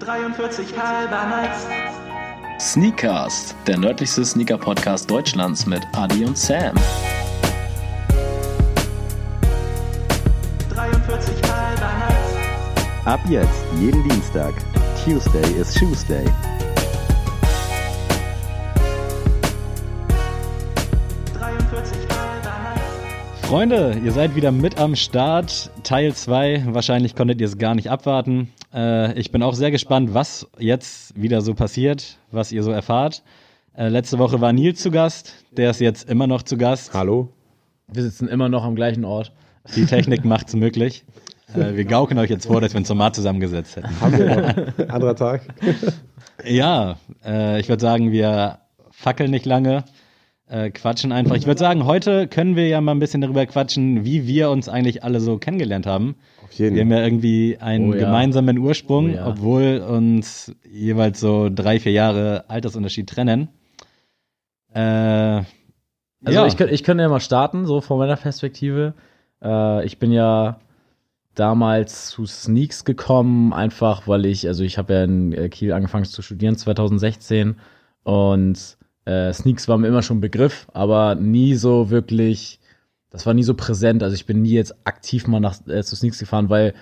43 halber nice. Sneakcast, der nördlichste Sneaker-Podcast Deutschlands mit Adi und Sam. 43 halber nice. Ab jetzt, jeden Dienstag. Tuesday is Tuesday. 43 halber nice. Freunde, ihr seid wieder mit am Start. Teil 2. Wahrscheinlich konntet ihr es gar nicht abwarten. Äh, ich bin auch sehr gespannt, was jetzt wieder so passiert, was ihr so erfahrt. Äh, letzte Woche war Nils zu Gast. Der ist jetzt immer noch zu Gast. Hallo? Wir sitzen immer noch am gleichen Ort. Die Technik macht's möglich. Äh, wir gaukeln euch jetzt vor, dass wir uns normal zusammengesetzt hätten. Haben wir noch? Anderer Tag. Ja, äh, ich würde sagen, wir fackeln nicht lange, äh, quatschen einfach. Ich würde sagen, heute können wir ja mal ein bisschen darüber quatschen, wie wir uns eigentlich alle so kennengelernt haben. Auf jeden Wir haben ja irgendwie einen Oh ja. gemeinsamen Ursprung, Oh ja. obwohl uns jeweils so drei, vier Jahre Altersunterschied trennen. Äh, Also ja. ich, könnte, ich könnte ja mal starten, so von meiner Perspektive. Äh, ich bin ja damals zu Sneaks gekommen, einfach weil ich, also ich habe ja in äh, Kiel angefangen zu studieren 2016 und äh, Sneaks war mir immer schon ein Begriff, aber nie so wirklich, das war nie so präsent. Also ich bin nie jetzt aktiv mal nach, äh, zu Sneaks gefahren, weil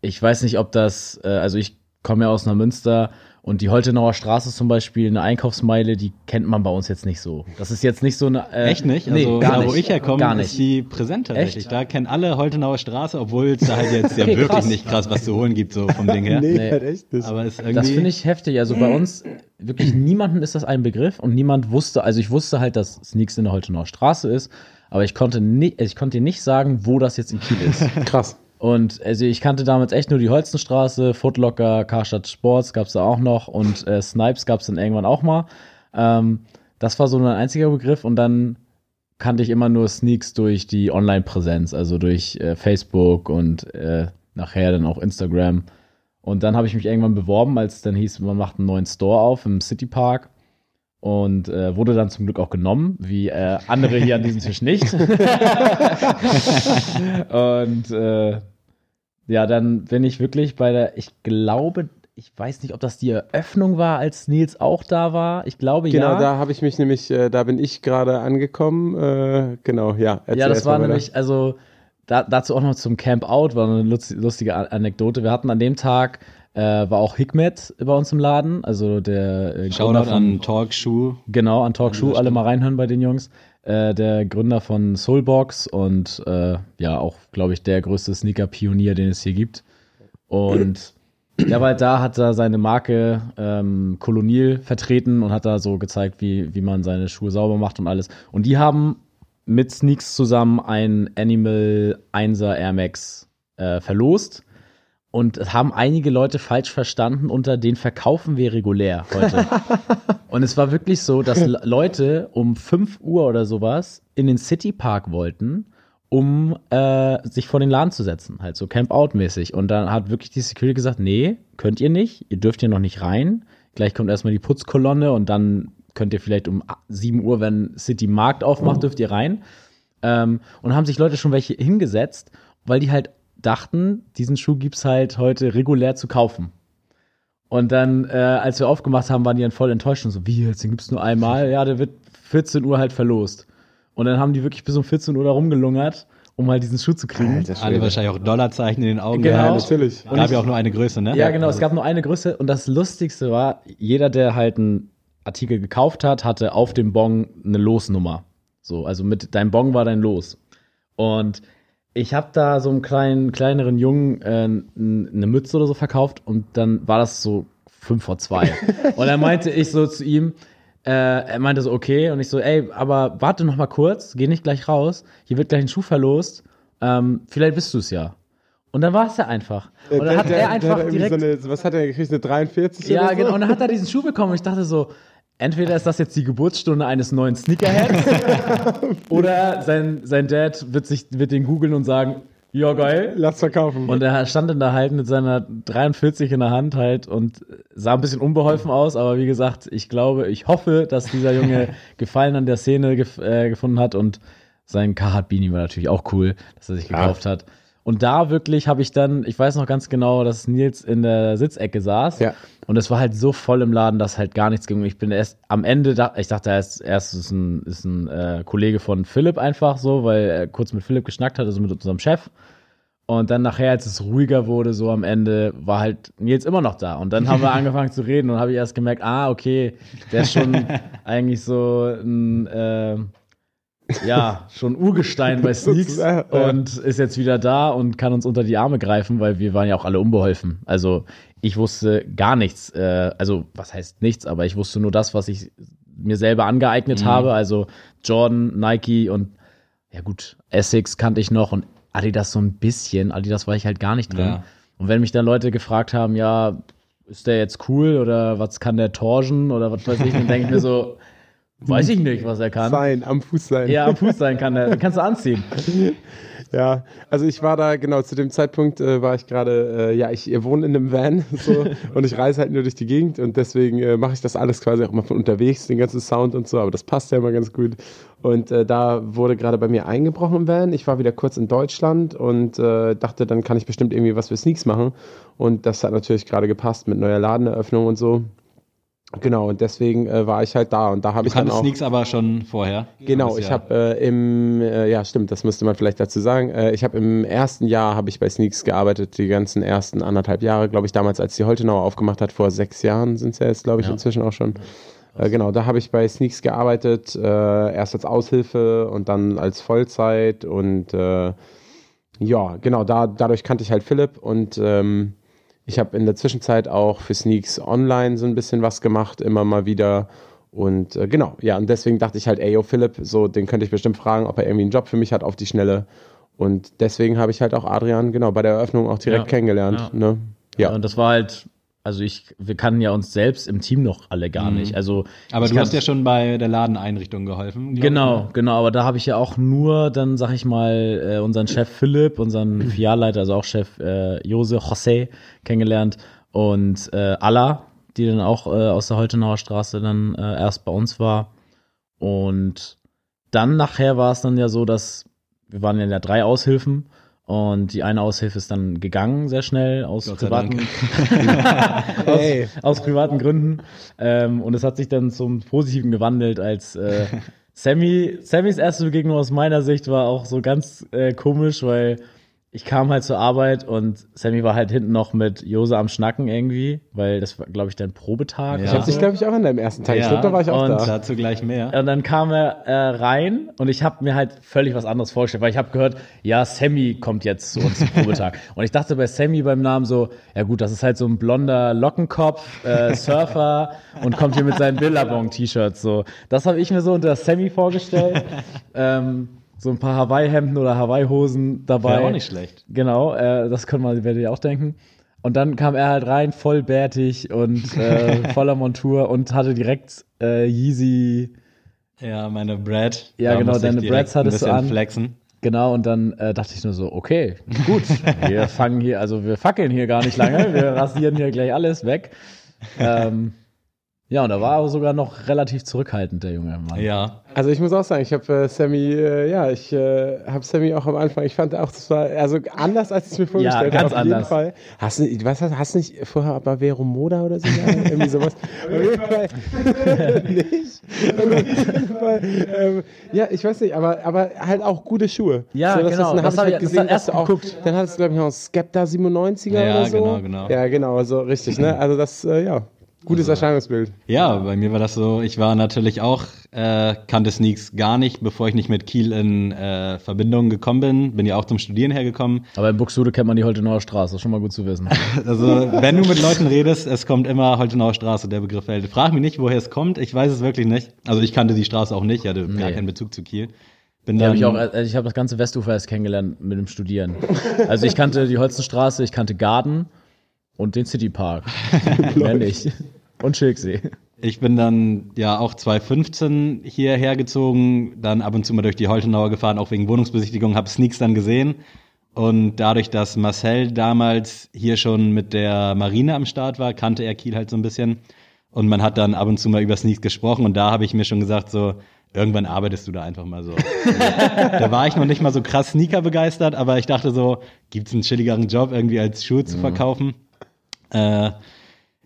ich weiß nicht, ob das, äh, also ich komme ja aus Neumünster und die Holtenauer Straße zum Beispiel, eine Einkaufsmeile, die kennt man bei uns jetzt nicht so. Das ist jetzt nicht so eine. Äh, Echt nicht? Nee, Also gar da, nicht. wo ich herkomme, gar ist nicht. die präsent tatsächlich. Echt? Da kennen alle Holtenauer Straße, obwohl es da halt jetzt ja Okay, wirklich krass. nicht krass was zu holen gibt, so vom Ding her. Nee, Nee. halt echt nicht. Aber es ist irgendwie. Das finde ich heftig. Also bei uns, wirklich niemanden ist das ein Begriff und niemand wusste, also ich wusste halt, dass Sneaks in der Holtenauer Straße ist, aber ich konnte, nicht, ich konnte dir nicht sagen, wo das jetzt in Kiel ist. Krass. Und also ich kannte damals echt nur die Holzenstraße, Footlocker, Karstadt Sports gab es da auch noch und äh, Snipes gab es dann irgendwann auch mal. Ähm, das war so ein einziger Begriff und dann kannte ich immer nur Sneaks durch die Online-Präsenz, also durch äh, Facebook und äh, nachher dann auch Instagram. Und dann habe ich mich irgendwann beworben, als dann hieß, man macht einen neuen Store auf im City Park. Und äh, wurde dann zum Glück auch genommen, wie äh, andere hier an diesem Tisch nicht. und äh, ja, dann bin ich wirklich bei der, ich glaube, ich weiß nicht, ob das die Eröffnung war, als Nils auch da war. Ich glaube Genau, ja. da habe ich mich nämlich, äh, da bin ich gerade angekommen. Äh, genau, ja. Ja, das war nämlich, also da, dazu auch noch zum Camp Out, war eine lustige Anekdote. Wir hatten an dem Tag, äh, war auch Hikmet bei uns im Laden, also der äh, Gründer Shoutout von, an Talkshoe. genau, an Talkshow, alle mal reinhören bei den Jungs. Äh, der Gründer von Soulbox und äh, ja, auch, glaube ich, der größte Sneaker-Pionier, den es hier gibt. Und der war halt da, hat da seine Marke ähm, Kolonil vertreten und hat da so gezeigt, wie, wie man seine Schuhe sauber macht und alles. Und die haben mit Sneaks zusammen ein Animal 1er Air Max äh, verlost. Und haben einige Leute falsch verstanden unter den verkaufen wir regulär heute. und es war wirklich so, dass Le- Leute um 5 Uhr oder sowas in den City Park wollten, um äh, sich vor den Laden zu setzen, halt so Camp-Out-mäßig. Und dann hat wirklich die Security gesagt, nee, könnt ihr nicht, ihr dürft hier noch nicht rein. Gleich kommt erstmal die Putzkolonne und dann könnt ihr vielleicht um 7 Uhr, wenn City Markt aufmacht, dürft ihr rein. Ähm, und haben sich Leute schon welche hingesetzt, weil die halt dachten, diesen Schuh gibt's halt heute regulär zu kaufen. Und dann, äh, als wir aufgemacht haben, waren die dann voll enttäuscht und so, wie jetzt, den gibt's nur einmal? Ja, der wird 14 Uhr halt verlost. Und dann haben die wirklich bis um 14 Uhr da rumgelungert, um halt diesen Schuh zu kriegen. Alter Alle wahrscheinlich auch Dollarzeichen in den Augen Genau. Ja, gehabt. natürlich. Gab ja auch nur eine Größe, ne? Ja, genau. Es gab nur eine Größe. Und das Lustigste war, jeder, der halt einen Artikel gekauft hat, hatte auf dem Bon eine Losnummer. So, also mit deinem Bon war dein Los. Und ich habe da so einem kleinen, kleineren Jungen äh, eine Mütze oder so verkauft und dann war das so fünf vor zwei. und dann meinte ich so zu ihm, äh, er meinte so, okay, und ich so, ey, aber warte noch mal kurz, geh nicht gleich raus, hier wird gleich ein Schuh verlost, ähm, vielleicht bist du es ja. Und dann war es ja einfach. Und dann hat der- er einfach direkt So eine, was hat er gekriegt? Eine 43? ja, oder so? genau. Und dann hat er diesen Schuh bekommen und ich dachte so, entweder ist das jetzt die Geburtsstunde eines neuen Sneakerheads oder sein, sein Dad wird, sich, wird den googeln und sagen, ja geil. Lass verkaufen. Und er stand dann da halt mit seiner 43 in der Hand halt und sah ein bisschen unbeholfen aus, aber wie gesagt, ich glaube, ich hoffe, dass dieser Junge Gefallen an der Szene gef äh, gefunden hat und sein Carhartt Beanie war natürlich auch cool, dass er sich gekauft hat. Und da wirklich habe ich dann, ich weiß noch ganz genau, dass Nils in der Sitzecke saß. Ja. Und es war halt so voll im Laden, dass halt gar nichts ging. Ich bin erst am Ende, da, ich dachte erst, erst ist ein, ist ein äh, Kollege von Philipp einfach so, weil er kurz mit Philipp geschnackt hat, also mit unserem Chef. Und dann nachher, als es ruhiger wurde, so am Ende, war halt Nils immer noch da. Und dann haben wir angefangen zu reden und habe ich erst gemerkt, ah, okay, der ist schon eigentlich so ein, äh, ja, schon Urgestein bei Sneaks und ist jetzt wieder da und kann uns unter die Arme greifen, weil wir waren ja auch alle unbeholfen. Also ich wusste gar nichts. Äh, also was heißt nichts, aber ich wusste nur das, was ich mir selber angeeignet habe. Also Jordan, Nike und ja gut, Essex kannte ich noch und Adidas so ein bisschen. Adidas war ich halt gar nicht drin. Ja. Und wenn mich dann Leute gefragt haben, ja, ist der jetzt cool oder was kann der torschen oder was weiß ich, dann denke ich mir so, weiß ich nicht, was er kann. Sein, am Fuß sein. Ja, am Fuß sein kann. Den kannst du anziehen. Ja, also ich war da, genau, zu dem Zeitpunkt äh, war ich gerade, äh, ja, ich wohne in einem Van so, und ich reise halt nur durch die Gegend und deswegen äh, mache ich das alles quasi auch mal von unterwegs, den ganzen Sound und so, aber das passt ja immer ganz gut. Und äh, da wurde gerade bei mir eingebrochen im Van. Ich war wieder kurz in Deutschland und äh, dachte, dann kann ich bestimmt irgendwie was für Sneaks machen. Und das hat natürlich gerade gepasst mit neuer Ladeneröffnung und so. Genau, und deswegen äh, war ich halt da und da habe ich dann auch. Sneaks aber schon vorher. Genau, ich ja- habe äh, im, äh, ja stimmt, das müsste man vielleicht dazu sagen. Äh, ich habe im ersten Jahr habe ich bei Sneaks gearbeitet, die ganzen ersten anderthalb Jahre, glaube ich, damals, als die Holtenauer aufgemacht hat, vor sechs Jahren sind es ja jetzt, glaube ich, Ja. inzwischen auch schon. Äh, genau, da habe ich bei Sneaks gearbeitet, äh, erst als Aushilfe und dann als Vollzeit und ja, genau, da, dadurch kannte ich halt Philipp und ähm, ich habe in der Zwischenzeit auch für Sneaks online so ein bisschen was gemacht, immer mal wieder. Und äh, genau, ja, und deswegen dachte ich halt, ey, yo, Philipp, so, den könnte ich bestimmt fragen, ob er irgendwie einen Job für mich hat auf die Schnelle. Und deswegen habe ich halt auch Adrian, genau, bei der Eröffnung auch direkt Ja, kennengelernt. ja. Ne? Ja. Und das war halt, also ich, wir kannten ja uns selbst im Team noch alle gar nicht. Also Aber ich du hast ja schon bei der Ladeneinrichtung geholfen. Genau, genau, aber da habe ich ja auch nur dann, sag ich mal, äh, unseren Chef Philipp, unseren Filialleiter, also auch Chef äh, Jose José kennengelernt und äh, Alla, die dann auch äh, aus der Holtenauer Straße dann äh, erst bei uns war. Und dann nachher war es dann ja so, dass wir waren ja drei Aushilfen und die eine Aushilfe ist dann gegangen sehr schnell aus Gott privaten aus, Hey. aus privaten Gründen. Ähm, und es hat sich dann zum Positiven gewandelt, als äh, Sammy, Sammys erste Begegnung aus meiner Sicht war auch so ganz äh, komisch, weil ich kam halt zur Arbeit und Sammy war halt hinten noch mit Jose am Schnacken irgendwie, weil das war, glaube ich, dein Probetag. Ja. Ich habe dich, glaube ich, auch an deinem ersten Tag. ich Ja, glaube, da war ich auch und da. Dazu gleich mehr. Und dann kam er äh, rein und ich habe mir halt völlig was anderes vorgestellt, weil ich habe gehört, ja, Sammy kommt jetzt zu uns zum Probetag. und ich dachte bei Sammy beim Namen so, ja gut, das ist halt so ein blonder Lockenkopf, äh, Surfer und kommt hier mit seinen Billabong-T-Shirts so. Das habe ich mir so unter Sammy vorgestellt. ähm, so ein paar Hawaii-Hemden oder Hawaii-Hosen dabei. Wäre auch nicht schlecht. Genau, äh, das können wir, werdet ihr auch denken. Und dann kam er halt rein, voll bärtig und äh, voller Montur und hatte direkt äh, Yeezy, Ja, meine Brad. Ja, Da genau, deine Brads hattest du an. flexen. genau, und dann äh, dachte ich nur so, okay, gut, wir fangen hier, also wir fackeln hier gar nicht lange, wir rasieren hier gleich alles weg. Ähm, ja, und da war er sogar noch relativ zurückhaltend, der junge Mann. Ja. Also ich muss auch sagen, ich habe äh, Sammy, äh, ja, ich äh, habe Sammy auch am Anfang, ich fand auch, das war also anders, als ich es mir vorgestellt ganz habe. Auf jeden anders. Fall. Hast du, was hast, hast du nicht vorher aber Vero Moda oder so? Irgendwie sowas. Auf jeden Fall nicht. Auf jeden Fall, ähm, ja, ich weiß nicht, aber, aber halt auch gute Schuhe. Ja, das genau, Ist, dann das habe ich halt gesehen, erst du auch, geguckt. dann hattest du, glaube ich, noch Skepta 97er Ja, oder so. genau, genau. Ja, genau, so richtig, ne? Also das, äh, ja, gutes Erscheinungsbild. Ja, bei mir war das so, ich war natürlich auch, äh, kannte Sneaks gar nicht, bevor ich nicht mit Kiel in äh, Verbindung gekommen bin. Bin ja auch zum Studieren hergekommen. Aber in Buxtehude kennt man die Holtenauer Straße, schon mal gut zu wissen. Also, wenn du mit Leuten redest, es kommt immer Holtenauer Straße, der Begriff fällt. Frag mich nicht, woher es kommt, ich weiß es wirklich nicht. Also, ich kannte die Straße auch nicht, ich hatte gar Nee. keinen Bezug zu Kiel. Bin Ja, dann, hab ich auch, also ich habe das ganze Westufer erst kennengelernt mit dem Studieren. Also ich kannte die Holzenstraße, ich kannte Garden und den Citypark. Mehr nicht. Und Schilksee. Ich bin dann ja auch 2015 hierher gezogen, dann ab und zu mal durch die Holtenauer gefahren, auch wegen Wohnungsbesichtigung, habe Sneaks dann gesehen. Und dadurch, dass Marcel damals hier schon mit der Marine am Start war, kannte er Kiel halt so ein bisschen. Und man hat dann ab und zu mal über Sneaks gesprochen und da habe ich mir schon gesagt, so, irgendwann arbeitest du da einfach mal so. da war ich noch nicht mal so krass Sneaker begeistert, aber ich dachte so, gibt's einen chilligeren Job, irgendwie als Schuhe zu verkaufen? Äh,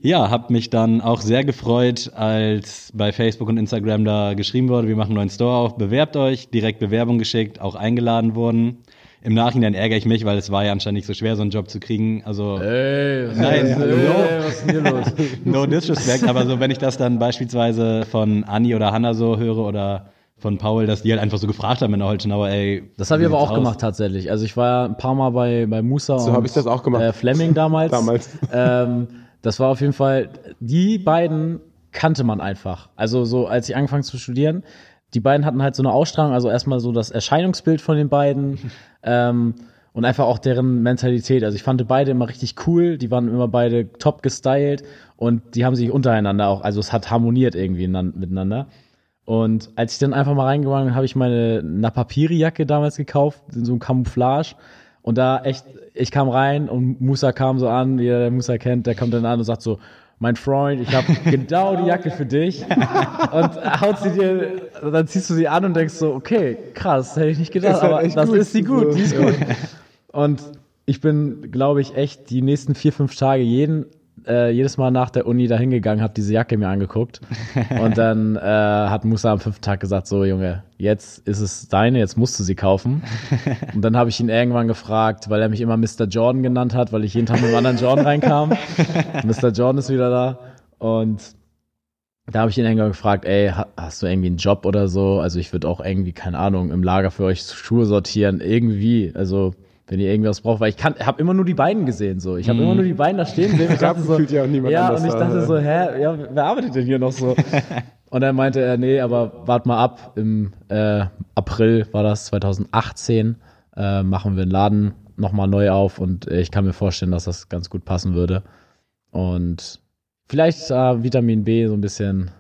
ja, habe mich dann auch sehr gefreut, als bei Facebook und Instagram da geschrieben wurde, wir machen einen neuen Store auf, bewerbt euch, direkt Bewerbung geschickt, auch eingeladen wurden. Im Nachhinein ärgere ich mich, weil es war ja anscheinend nicht so schwer, so einen Job zu kriegen. Also Ey, was, Nein, ist, ey, no. was ist hier los? no disrespect, aber so wenn ich das dann beispielsweise von Anni oder Hanna so höre oder von Paul, dass die halt einfach so gefragt haben in der Holtenauer, ey. Das habe ich aber auch aus? gemacht tatsächlich. Also ich war ja ein paar Mal bei, bei Musa So und ich das auch gemacht. Äh, Fleming damals. Damals. Ähm, das war auf jeden Fall, die beiden kannte man einfach. Also so, als ich angefangen zu studieren, die beiden hatten halt so eine Ausstrahlung, also erstmal so das Erscheinungsbild von den beiden ähm, und einfach auch deren Mentalität. Also ich fand beide immer richtig cool, die waren immer beide top gestylt und die haben sich untereinander auch, also es hat harmoniert irgendwie nan- miteinander. Und als ich dann einfach mal reingegangen bin, habe ich meine Napapiri-Jacke damals gekauft, in so einem Camouflage. Und da echt, ich kam rein und Musa kam so an, jeder, der Musa kennt, der kommt dann an und sagt so, mein Freund, ich habe genau die Jacke für dich. Und haut sie dir, dann ziehst du sie an und denkst so, okay, krass, hätte ich nicht gedacht, halt aber das gut. ist sie gut, die ist gut. Und ich bin, glaube ich, echt die nächsten vier, fünf Tage jeden, äh, jedes Mal nach der Uni da hingegangen, habe diese Jacke mir angeguckt. Und dann äh, hat Musa am fünften Tag gesagt, so Junge, jetzt ist es deine, jetzt musst du sie kaufen. Und dann habe ich ihn irgendwann gefragt, weil er mich immer Mr. Jordan genannt hat, weil ich jeden Tag mit einem anderen Jordan reinkam. Mr. Jordan ist wieder da. Und da habe ich ihn irgendwann gefragt, ey, ha- hast du irgendwie einen Job oder so? Also ich würde auch irgendwie, keine Ahnung, im Lager für euch Schuhe sortieren, irgendwie. Also wenn ihr irgendwas braucht, weil ich kann, habe immer nur die beiden gesehen so. Ich habe immer nur die beiden da stehen sehen. Ich dachte so, ja auch niemand ja, und ich da, dachte so, hä, ja, wer arbeitet denn hier noch so? und dann meinte er, nee, aber wart mal ab. Im äh, April war das 2018 äh, machen wir den Laden nochmal neu auf und äh, ich kann mir vorstellen, dass das ganz gut passen würde. Und vielleicht äh, Vitamin B so ein bisschen.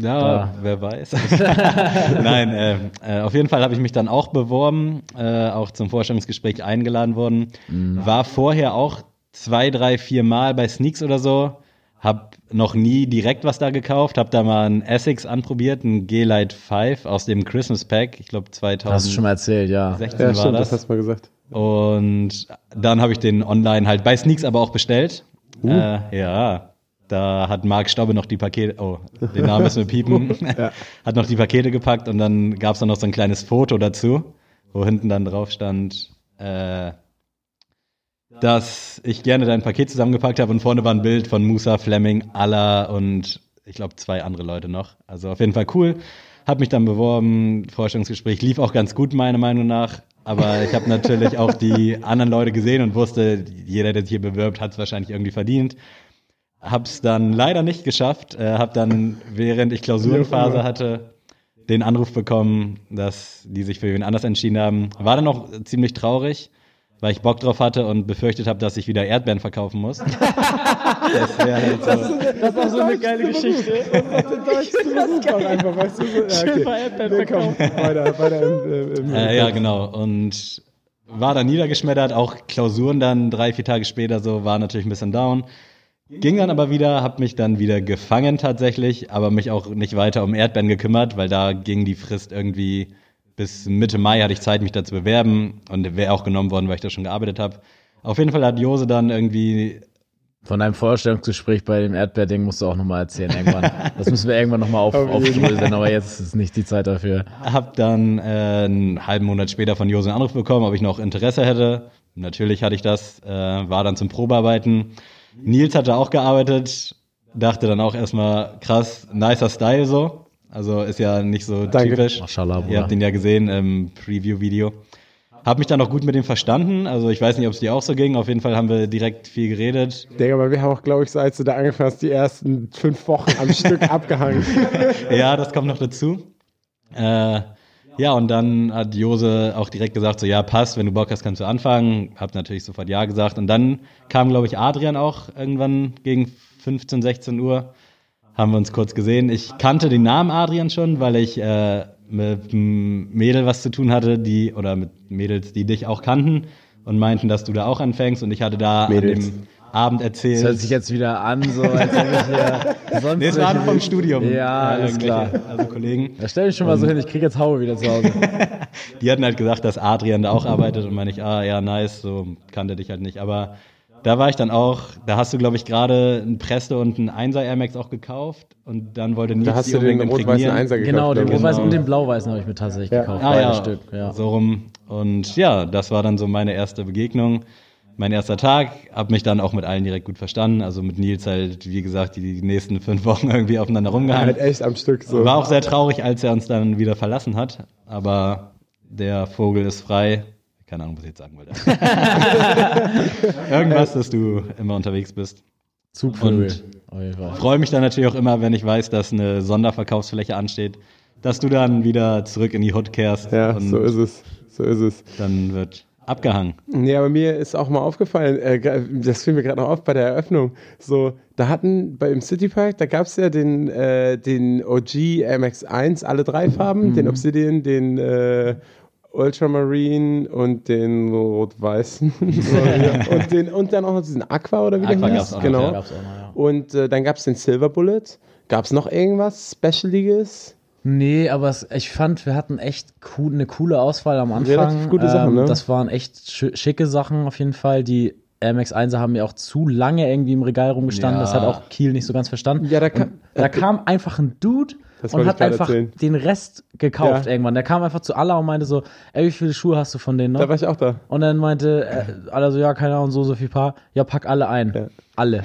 Ja, Da. wer weiß. Nein, äh, äh, auf jeden Fall habe ich mich dann auch beworben, äh, auch zum Vorstellungsgespräch eingeladen worden. War vorher auch zwei, drei, vier Mal bei Sneaks oder so. Hab noch nie direkt was da gekauft, hab da mal einen Essex anprobiert, einen G-Lite 5 aus dem Christmas Pack, ich glaube Hast du schon 2016 mal erzählt, ja. Ja, war stimmt, das. das hast du mal gesagt. Und dann habe ich den online halt bei Sneaks aber auch bestellt. Äh, ja, da hat Marc Staube noch die Pakete, oh, den Namen müssen wir piepen, hat noch die Pakete gepackt und dann gab es dann noch so ein kleines Foto dazu, wo hinten dann drauf stand, äh, dass ich gerne dein Paket zusammengepackt habe und vorne war ein Bild von Musa, Fleming, Allah und ich glaube zwei andere Leute noch. Also auf jeden Fall cool. Hab mich dann beworben, Vorstellungsgespräch lief auch ganz gut meiner Meinung nach. Aber ich habe natürlich auch die anderen Leute gesehen und wusste, jeder, der sich hier bewirbt, hat es wahrscheinlich irgendwie verdient. Hab's dann leider nicht geschafft. Äh, hab dann, während ich Klausurenphase hatte, den Anruf bekommen, dass die sich für wen anders entschieden haben. War dann auch ziemlich traurig, weil ich Bock drauf hatte und befürchtet habe, dass ich wieder Erdbeeren verkaufen muss. das wäre halt so. Das ist auch so eine geile Geschichte. auch einfach, weißt du? So, ja, Schön okay. Erdbeeren Nee, komm, weiter, weiter im, äh, im Äh, ja, genau. Und war dann niedergeschmettert, auch Klausuren dann drei, vier Tage später so, war natürlich ein bisschen down. Ging dann aber wieder, hab mich dann wieder gefangen tatsächlich, aber mich auch nicht weiter um Erdbeeren gekümmert, weil da ging die Frist irgendwie bis Mitte Mai hatte ich Zeit, mich da zu bewerben und wäre auch genommen worden, weil ich da schon gearbeitet habe. Auf jeden Fall hat Jose dann irgendwie Von deinem Vorstellungsgespräch bei dem Erdbeerding musst du auch nochmal erzählen irgendwann. Das müssen wir irgendwann nochmal auf, aufdröseln, aber jetzt ist nicht die Zeit dafür. Hab dann äh, einen halben Monat später von Jose einen Anruf bekommen, ob ich noch Interesse hätte. Natürlich hatte ich das, äh, war dann zum Probearbeiten. Nils hatte auch gearbeitet, dachte dann auch erstmal krass, nicer Style so. Also ist ja nicht so Danke. typisch. Mashallah, Bruder. Ihr habt ihn ja gesehen im Preview-Video. Hab mich dann auch gut mit ihm verstanden. Also ich weiß nicht, ob es dir auch so ging. Auf jeden Fall haben wir direkt viel geredet. Digga, aber wir haben auch, glaube ich, so als du da angefangen hast, die ersten fünf Wochen am Stück abgehangen. ja, das kommt noch dazu. Äh, ja, und dann hat Jose auch direkt gesagt, so ja, passt, wenn du Bock hast, kannst du anfangen. Hab natürlich sofort ja gesagt. Und dann kam, glaube ich, Adrian auch irgendwann gegen 15, 16 Uhr. Haben wir uns kurz gesehen. Ich kannte den Namen Adrian schon, weil ich äh, mit einem Mädel was zu tun hatte, die, oder mit Mädels, die dich auch kannten und meinten, dass du da auch anfängst. Und ich hatte da Mädels. an dem Abend Das erzählt. hört sich jetzt wieder an, so als ob ich hier sonst Nee, es waren welche- vom Studium. Ja, ist klar. Also Kollegen. Da stell dich schon mal so hin, ich krieg jetzt Haue wieder zu Hause. Die hatten halt gesagt, dass Adrian da auch arbeitet und meine ich, ah ja, nice, so kannte dich halt nicht. Aber da war ich dann auch, da hast du, glaube ich, gerade ein Presto und ein 1er Air Max auch gekauft und dann wollte Nils Da hast du den rot-weißen. Einser gekauft. genau, den rot-weißen Genau. und den blau-weißen habe ich mir tatsächlich Ja. gekauft. Ah ja, Stück. Ja. so rum. Und ja, das war dann so meine erste Begegnung. Mein erster Tag, hab mich dann auch mit allen direkt gut verstanden. Also mit Nils halt, wie gesagt, die nächsten fünf Wochen irgendwie aufeinander rumgehangen. Halt echt am Stück so. War auch sehr traurig, als er uns dann wieder verlassen hat. Aber der Vogel ist frei. Keine Ahnung, was ich jetzt sagen wollte. Irgendwas, dass du immer unterwegs bist. Zugvögel. Und-. Freue mich dann natürlich auch immer, wenn ich weiß, dass eine Sonderverkaufsfläche ansteht, dass du dann wieder zurück in die Hood kehrst Ja, und so ist es. So ist es. dann wird abgehangen. Nee, aber mir ist auch mal aufgefallen, äh, das fiel mir gerade noch auf bei der Eröffnung. So, da hatten bei im Citypark, da gab es ja den, äh, den OG MX1, alle drei Farben, Mhm. den Obsidian, den äh, Ultramarine und den rot-weißen. ja. und, den, und dann auch noch diesen Aqua oder wie Aqua der gab's hieß. noch, Genau. ja. Gab's noch, ja. Und äh, dann gab es den Silver Bullet. Gab es noch irgendwas Specialiges? Nee, aber es, ich fand, wir hatten echt cool, eine coole Auswahl am Anfang. Relativ gute Sachen, ne? Das waren echt sch schicke Sachen auf jeden Fall. Die MX1er haben ja auch zu lange irgendwie im Regal rumgestanden. Ja. Das hat auch Kiel nicht so ganz verstanden. Ja, da kam- da kam einfach ein Dude Das und hat einfach erzählen. den Rest gekauft Ja. irgendwann. Der kam einfach zu Allah und meinte so, ey, wie viele Schuhe hast du von denen noch? Da war ich auch da. Und dann meinte äh, alle so, ja, keine Ahnung, so, so viel Paar. Ja, pack alle ein. Ja. Alle.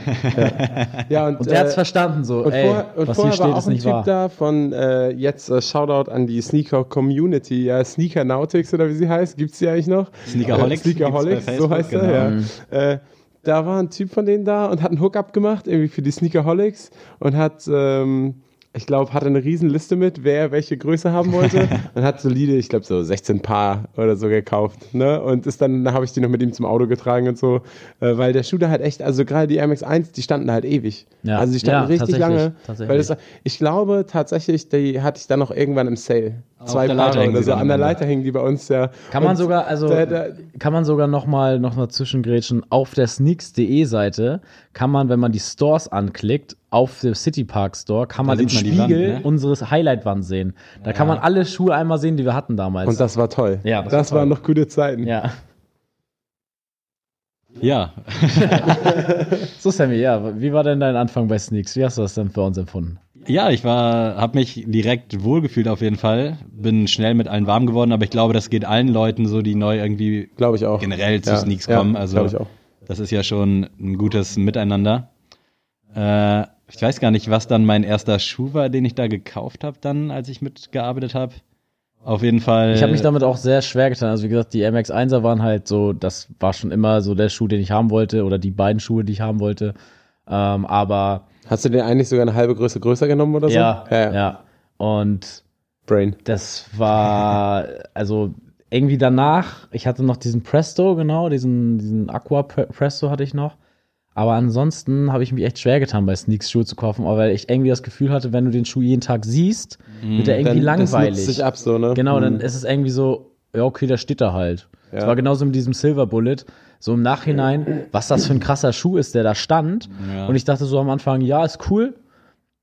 Ja, und, Und der hat's äh, verstanden so, Und, ey, vorher, und was vorher hier steht, war auch ist ein nicht Typ wahr. da von äh, jetzt äh, Shoutout an die Sneaker Community, ja, Sneaker Nautics oder wie sie heißt, gibt's die eigentlich noch? Sneakerholics Äh, Sneakerholics, so heißt Facebook, er, genau. ja. Äh, da war ein Typ von denen da und hat einen Hookup gemacht, irgendwie für die Sneakerholics und hat, ähm, ich glaube, hatte eine riesen Liste mit, wer welche Größe haben wollte und hat solide, ich glaube, so 16 Paar oder so gekauft. Ne? Und ist dann, da habe ich die noch mit ihm zum Auto getragen und so, äh, weil der Schuh da halt echt, also gerade die MX1, die standen halt ewig. Ja. Also die standen Ja, richtig tatsächlich, lange. tatsächlich. Weil das, ich glaube tatsächlich, die hatte ich dann noch irgendwann im Sale. Zwei der Paare Leiter hängen oder so. An der. Leiter hängen die bei uns ja. Kann man sogar, also da, da, kann man sogar nochmal noch mal zwischengrätschen. Auf der sneaks.de Seite kann man, wenn man die Stores anklickt, auf dem City Park Store, kann man sieht man die Spiegel Wand, ne? unseres Highlight-Wand sehen. Da kann man alle Schuhe einmal sehen, die wir hatten damals. und das war toll. Ja, das das, war toll. waren noch gute Zeiten. ja. Ja, So, Sammy, ja, wie war denn dein Anfang bei Sneaks? Wie hast du das denn für uns empfunden? Ja, ich war, habe mich direkt wohlgefühlt auf jeden Fall. Bin schnell mit allen warm geworden, aber ich glaube, das geht allen Leuten so, die neu irgendwie Glaube ich auch. generell zu Ja, Sneaks ja, kommen. Also ich auch. das ist ja schon ein gutes Miteinander. Äh, ich weiß gar nicht, was dann mein erster Schuh war, den ich da gekauft habe, dann, als ich mitgearbeitet habe. Auf jeden Fall. Ich habe mich damit auch sehr schwer getan. Also wie gesagt, die MX1er waren halt so, das war schon immer so der Schuh, den ich haben wollte oder die beiden Schuhe, die ich haben wollte. Ähm, aber Hast du den eigentlich sogar eine halbe Größe größer genommen oder so? ja, ja, ja, ja. Und Brain. das war, also irgendwie danach, ich hatte noch diesen Presto, genau, diesen, diesen Aqua Pre- Presto hatte ich noch. Aber ansonsten habe ich mich echt schwer getan, bei Sneaks Schuhe zu kaufen, weil ich irgendwie das Gefühl hatte, wenn du den Schuh jeden Tag siehst, wird er irgendwie Dann, das langweilig. nutzt sich ab so, ne? Genau, dann Mhm. ist es irgendwie so, ja, okay, da steht er halt. Es Ja. war genauso mit diesem Silver Bullet. So im Nachhinein, was das für ein krasser Schuh ist, der da stand. Ja. Und ich dachte so am Anfang, ja, ist cool.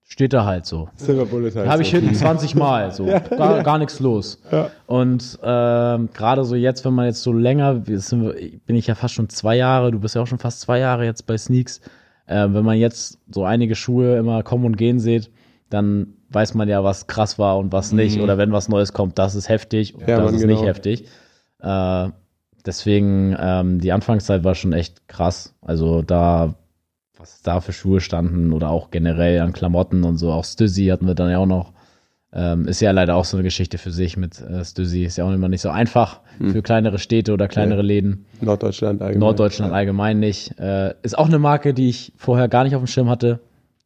Steht da halt so. Silver Bullet halt. Habe ich so. hinten 20 Mal, so. Gar, gar nichts los. Und ähm, gerade so jetzt, wenn man jetzt so länger, bin ich ja fast schon zwei Jahre, du bist ja auch schon fast zwei Jahre jetzt bei Sneaks. Ähm, wenn man jetzt so einige Schuhe immer kommen und gehen sieht, dann weiß man ja, was krass war und was nicht. Oder wenn was Neues kommt, das ist heftig und Ja, das ist genau. nicht heftig. Äh, deswegen, ähm, die Anfangszeit war schon echt krass. Also da, was da für Schuhe standen oder auch generell an Klamotten und so. Auch Stüssi hatten wir dann ja auch noch. Ähm, ist ja leider auch so eine Geschichte für sich mit äh, Stüssi. Ist ja auch immer nicht so einfach für kleinere Städte oder kleinere Läden. Norddeutschland allgemein. Norddeutschland allgemein nicht. Äh, ist auch eine Marke, die ich vorher gar nicht auf dem Schirm hatte.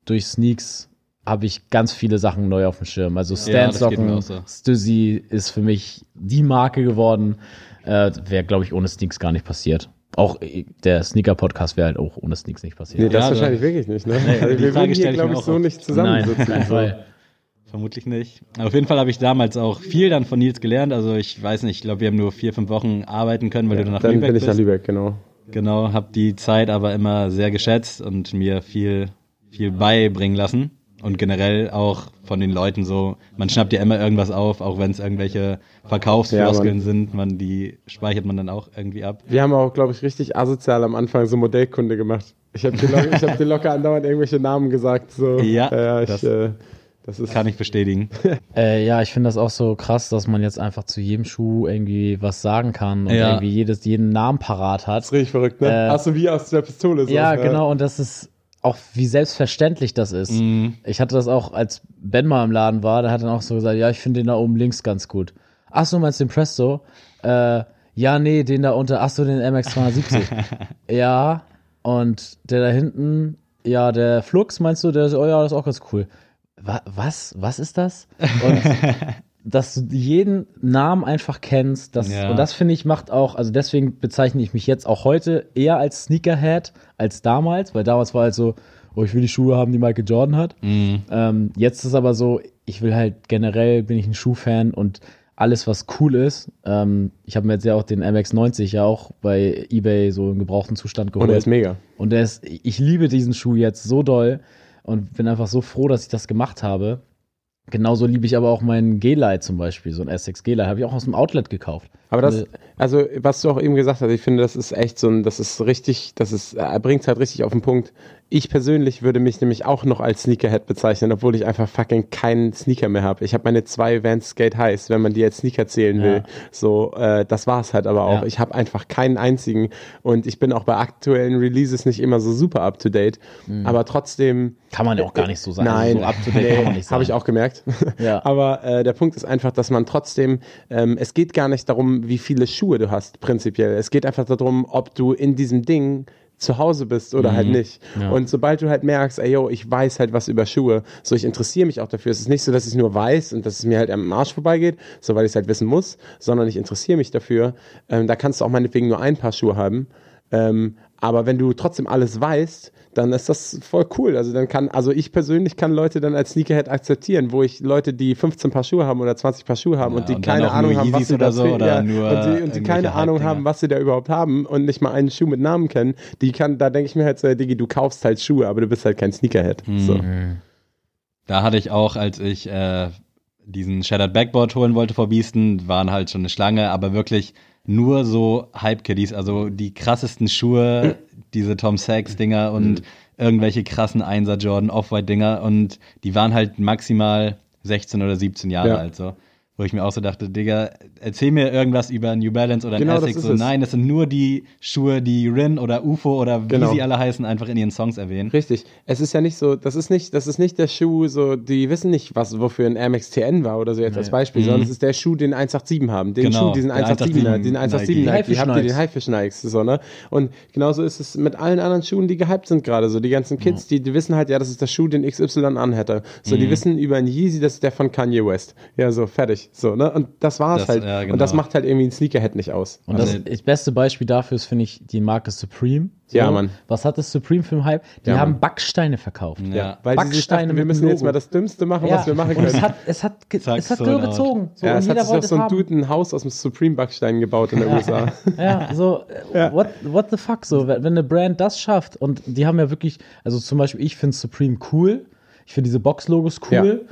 Durch Sneaks habe ich ganz viele Sachen neu auf dem Schirm. Also Ja, Stansocken, auch so. Stüssi ist für mich die Marke geworden. Äh, wäre, glaube ich, ohne Sneaks gar nicht passiert. Auch äh, der Sneaker-Podcast wäre halt auch ohne Sneaks nicht passiert. Nee, das Ja, also- wahrscheinlich wirklich nicht, ne? die also wir Frage würden hier, glaube ich, auch so oft. nicht Nein, zusammensitzen. auf keinen so. Fall. Vermutlich nicht. Auf jeden Fall habe ich damals auch viel dann von Nils gelernt. Also ich weiß nicht, ich glaube, wir haben nur vier, fünf Wochen arbeiten können, weil du dann nach Dann Lübeck bin ich nach bist. Lübeck, genau. Genau, habe die Zeit aber immer sehr geschätzt und mir viel, viel beibringen lassen. Und generell auch von den Leuten so, man schnappt ja immer irgendwas auf, auch wenn es irgendwelche Verkaufsfloskeln Ja, sind, man die speichert man dann auch irgendwie ab. Wir haben auch, glaube ich, richtig asozial am Anfang so Modellkunde gemacht. Ich habe dir, locker- ich hab dir locker andauernd irgendwelche Namen gesagt. So. Ja, äh, ich, das- äh, das ist Kann ich bestätigen. Äh, ja, ich finde das auch so krass, dass man jetzt einfach zu jedem Schuh irgendwie was sagen kann und Ja. irgendwie jedes, jeden Namen parat hat. Das ist richtig verrückt, ne? Äh, Hast du wie aus der Pistole so. Ja, ne? genau, und das ist auch, wie selbstverständlich das ist. Mhm. Ich hatte das auch, als Ben mal im Laden war, der hat dann auch so gesagt, ja, ich finde den da oben links ganz gut. Ach so, meinst du den Presto? Äh, ja, nee, den da unter, ach so, den MX270. ja, und der da hinten, ja, der Flux, meinst du, der ist, oh ja, das ist auch ganz cool. Wa was? Was ist das? Und dass du jeden Namen einfach kennst, das, Ja. und das finde ich macht auch, also deswegen bezeichne ich mich jetzt auch heute eher als Sneakerhead als damals, weil damals war halt so, oh, ich will die Schuhe haben, die Michael Jordan hat. Mhm. Ähm, jetzt ist aber so, ich will halt generell bin ich ein Schuhfan und alles, was cool ist. Ähm, ich habe mir jetzt ja auch den MX90 ja auch bei eBay so im gebrauchten Zustand geholt. Und er ist mega. Und der ist, ich liebe diesen Schuh jetzt so doll und bin einfach so froh, dass ich das gemacht habe. Genauso liebe ich aber auch meinen G-Lite zum Beispiel, so ein Essex G-Lite, habe ich auch aus dem Outlet gekauft. Aber das, Äh, also was du auch eben gesagt hast, ich finde, das ist echt so ein, das ist richtig, das ist, er bringt es halt richtig auf den Punkt. Ich persönlich würde mich nämlich auch noch als Sneakerhead bezeichnen, obwohl ich einfach fucking keinen Sneaker mehr habe. Ich habe meine zwei Vans Skate Highs, wenn man die als Sneaker zählen will. Ja. So, äh, das war's halt aber auch. Ja. Ich habe einfach keinen einzigen und ich bin auch bei aktuellen Releases nicht immer so super up to date, aber trotzdem Kann man ja auch gar nicht so sagen. Nein, so up to date kann man nicht sagen. habe ich auch gemerkt. Ja. Aber äh, der Punkt ist einfach, dass man trotzdem, ähm, es geht gar nicht darum, wie viele Schuhe du hast, prinzipiell. Es geht einfach darum, ob du in diesem Ding zu Hause bist oder halt nicht. Ja. Und sobald du halt merkst, ey yo, ich weiß halt was über Schuhe, so ich interessiere mich auch dafür. Es ist nicht so, dass ich nur weiß und dass es mir halt am Arsch vorbeigeht, so weil ich es halt wissen muss, sondern ich interessiere mich dafür. Ähm, da kannst du auch meinetwegen nur ein paar Schuhe haben. Ähm, aber wenn du trotzdem alles weißt, dann ist das voll cool. Also dann kann, also ich persönlich kann Leute dann als Sneakerhead akzeptieren, wo ich Leute, die 15 Paar Schuhe haben oder 20 Paar Schuhe haben Ja, und die und keine Ahnung haben, was sie da so ja, und die, und die keine Ahnung haben, was sie da überhaupt haben und nicht mal einen Schuh mit Namen kennen, die kann, da denke ich mir halt so, Digi, du kaufst halt Schuhe, aber du bist halt kein Sneakerhead. So. Mhm. Da hatte ich auch, als ich äh, diesen Shattered Backboard holen wollte vor Beasten, waren halt schon eine Schlange, aber wirklich nur so Hype-Kiddies, also die krassesten Schuhe, diese Tom Sachs-Dinger und irgendwelche krassen Einser Jordan Off-White-Dinger und die waren halt maximal 16 oder 17 Jahre Ja. alt so. Wo ich mir auch so dachte, Digga, erzähl mir irgendwas über New Balance oder Genau, Essex. ist So, es. nein, das sind nur die Schuhe, die Rin oder UFO oder wie Genau. sie alle heißen, einfach in ihren Songs erwähnen. Richtig. Es ist ja nicht so, das ist nicht, das ist nicht der Schuh, so, die wissen nicht, was, wofür ein Air Max TN war oder so jetzt als Beispiel, sondern es ist der Schuh, den 187 haben. Den Mhm. Genau, Schuh, diesen der 187 187 den 187 Nike. Nike, die habt ihr den Haifisch Nikes, so, ne? Und genauso ist es mit allen anderen Schuhen, die gehypt sind gerade, so, die ganzen Kids, die, die wissen halt, ja, das ist der Schuh, den XY anhätte. So, Mhm. die wissen über einen Yeezy, das ist der von Kanye West. Ja, so, fertig, so, ne? Und das war's Das- halt. ja, genau. Und das macht halt irgendwie ein Sneakerhead nicht aus. Und Also- das, das beste Beispiel dafür ist, finde ich, die Marke Supreme. Ja, Mann. Was hat das Supreme für einen Hype? Die Ja, haben Mann. Backsteine verkauft. Ja. Weil Backsteine dachten, wir müssen jetzt mal das Dümmste machen, was wir machen und können. es hat, es hat, ge- Zack, es hat sold so gezogen. So, ja, und es hat sich doch so es ein haben. Dude ein Haus aus dem Supreme-Backstein gebaut in den USA. Ja, so, what, what the fuck, so, wenn wenn eine Brand das schafft und die haben ja wirklich, also zum Beispiel, ich finde Supreme cool, ich finde diese Box-Logos cool,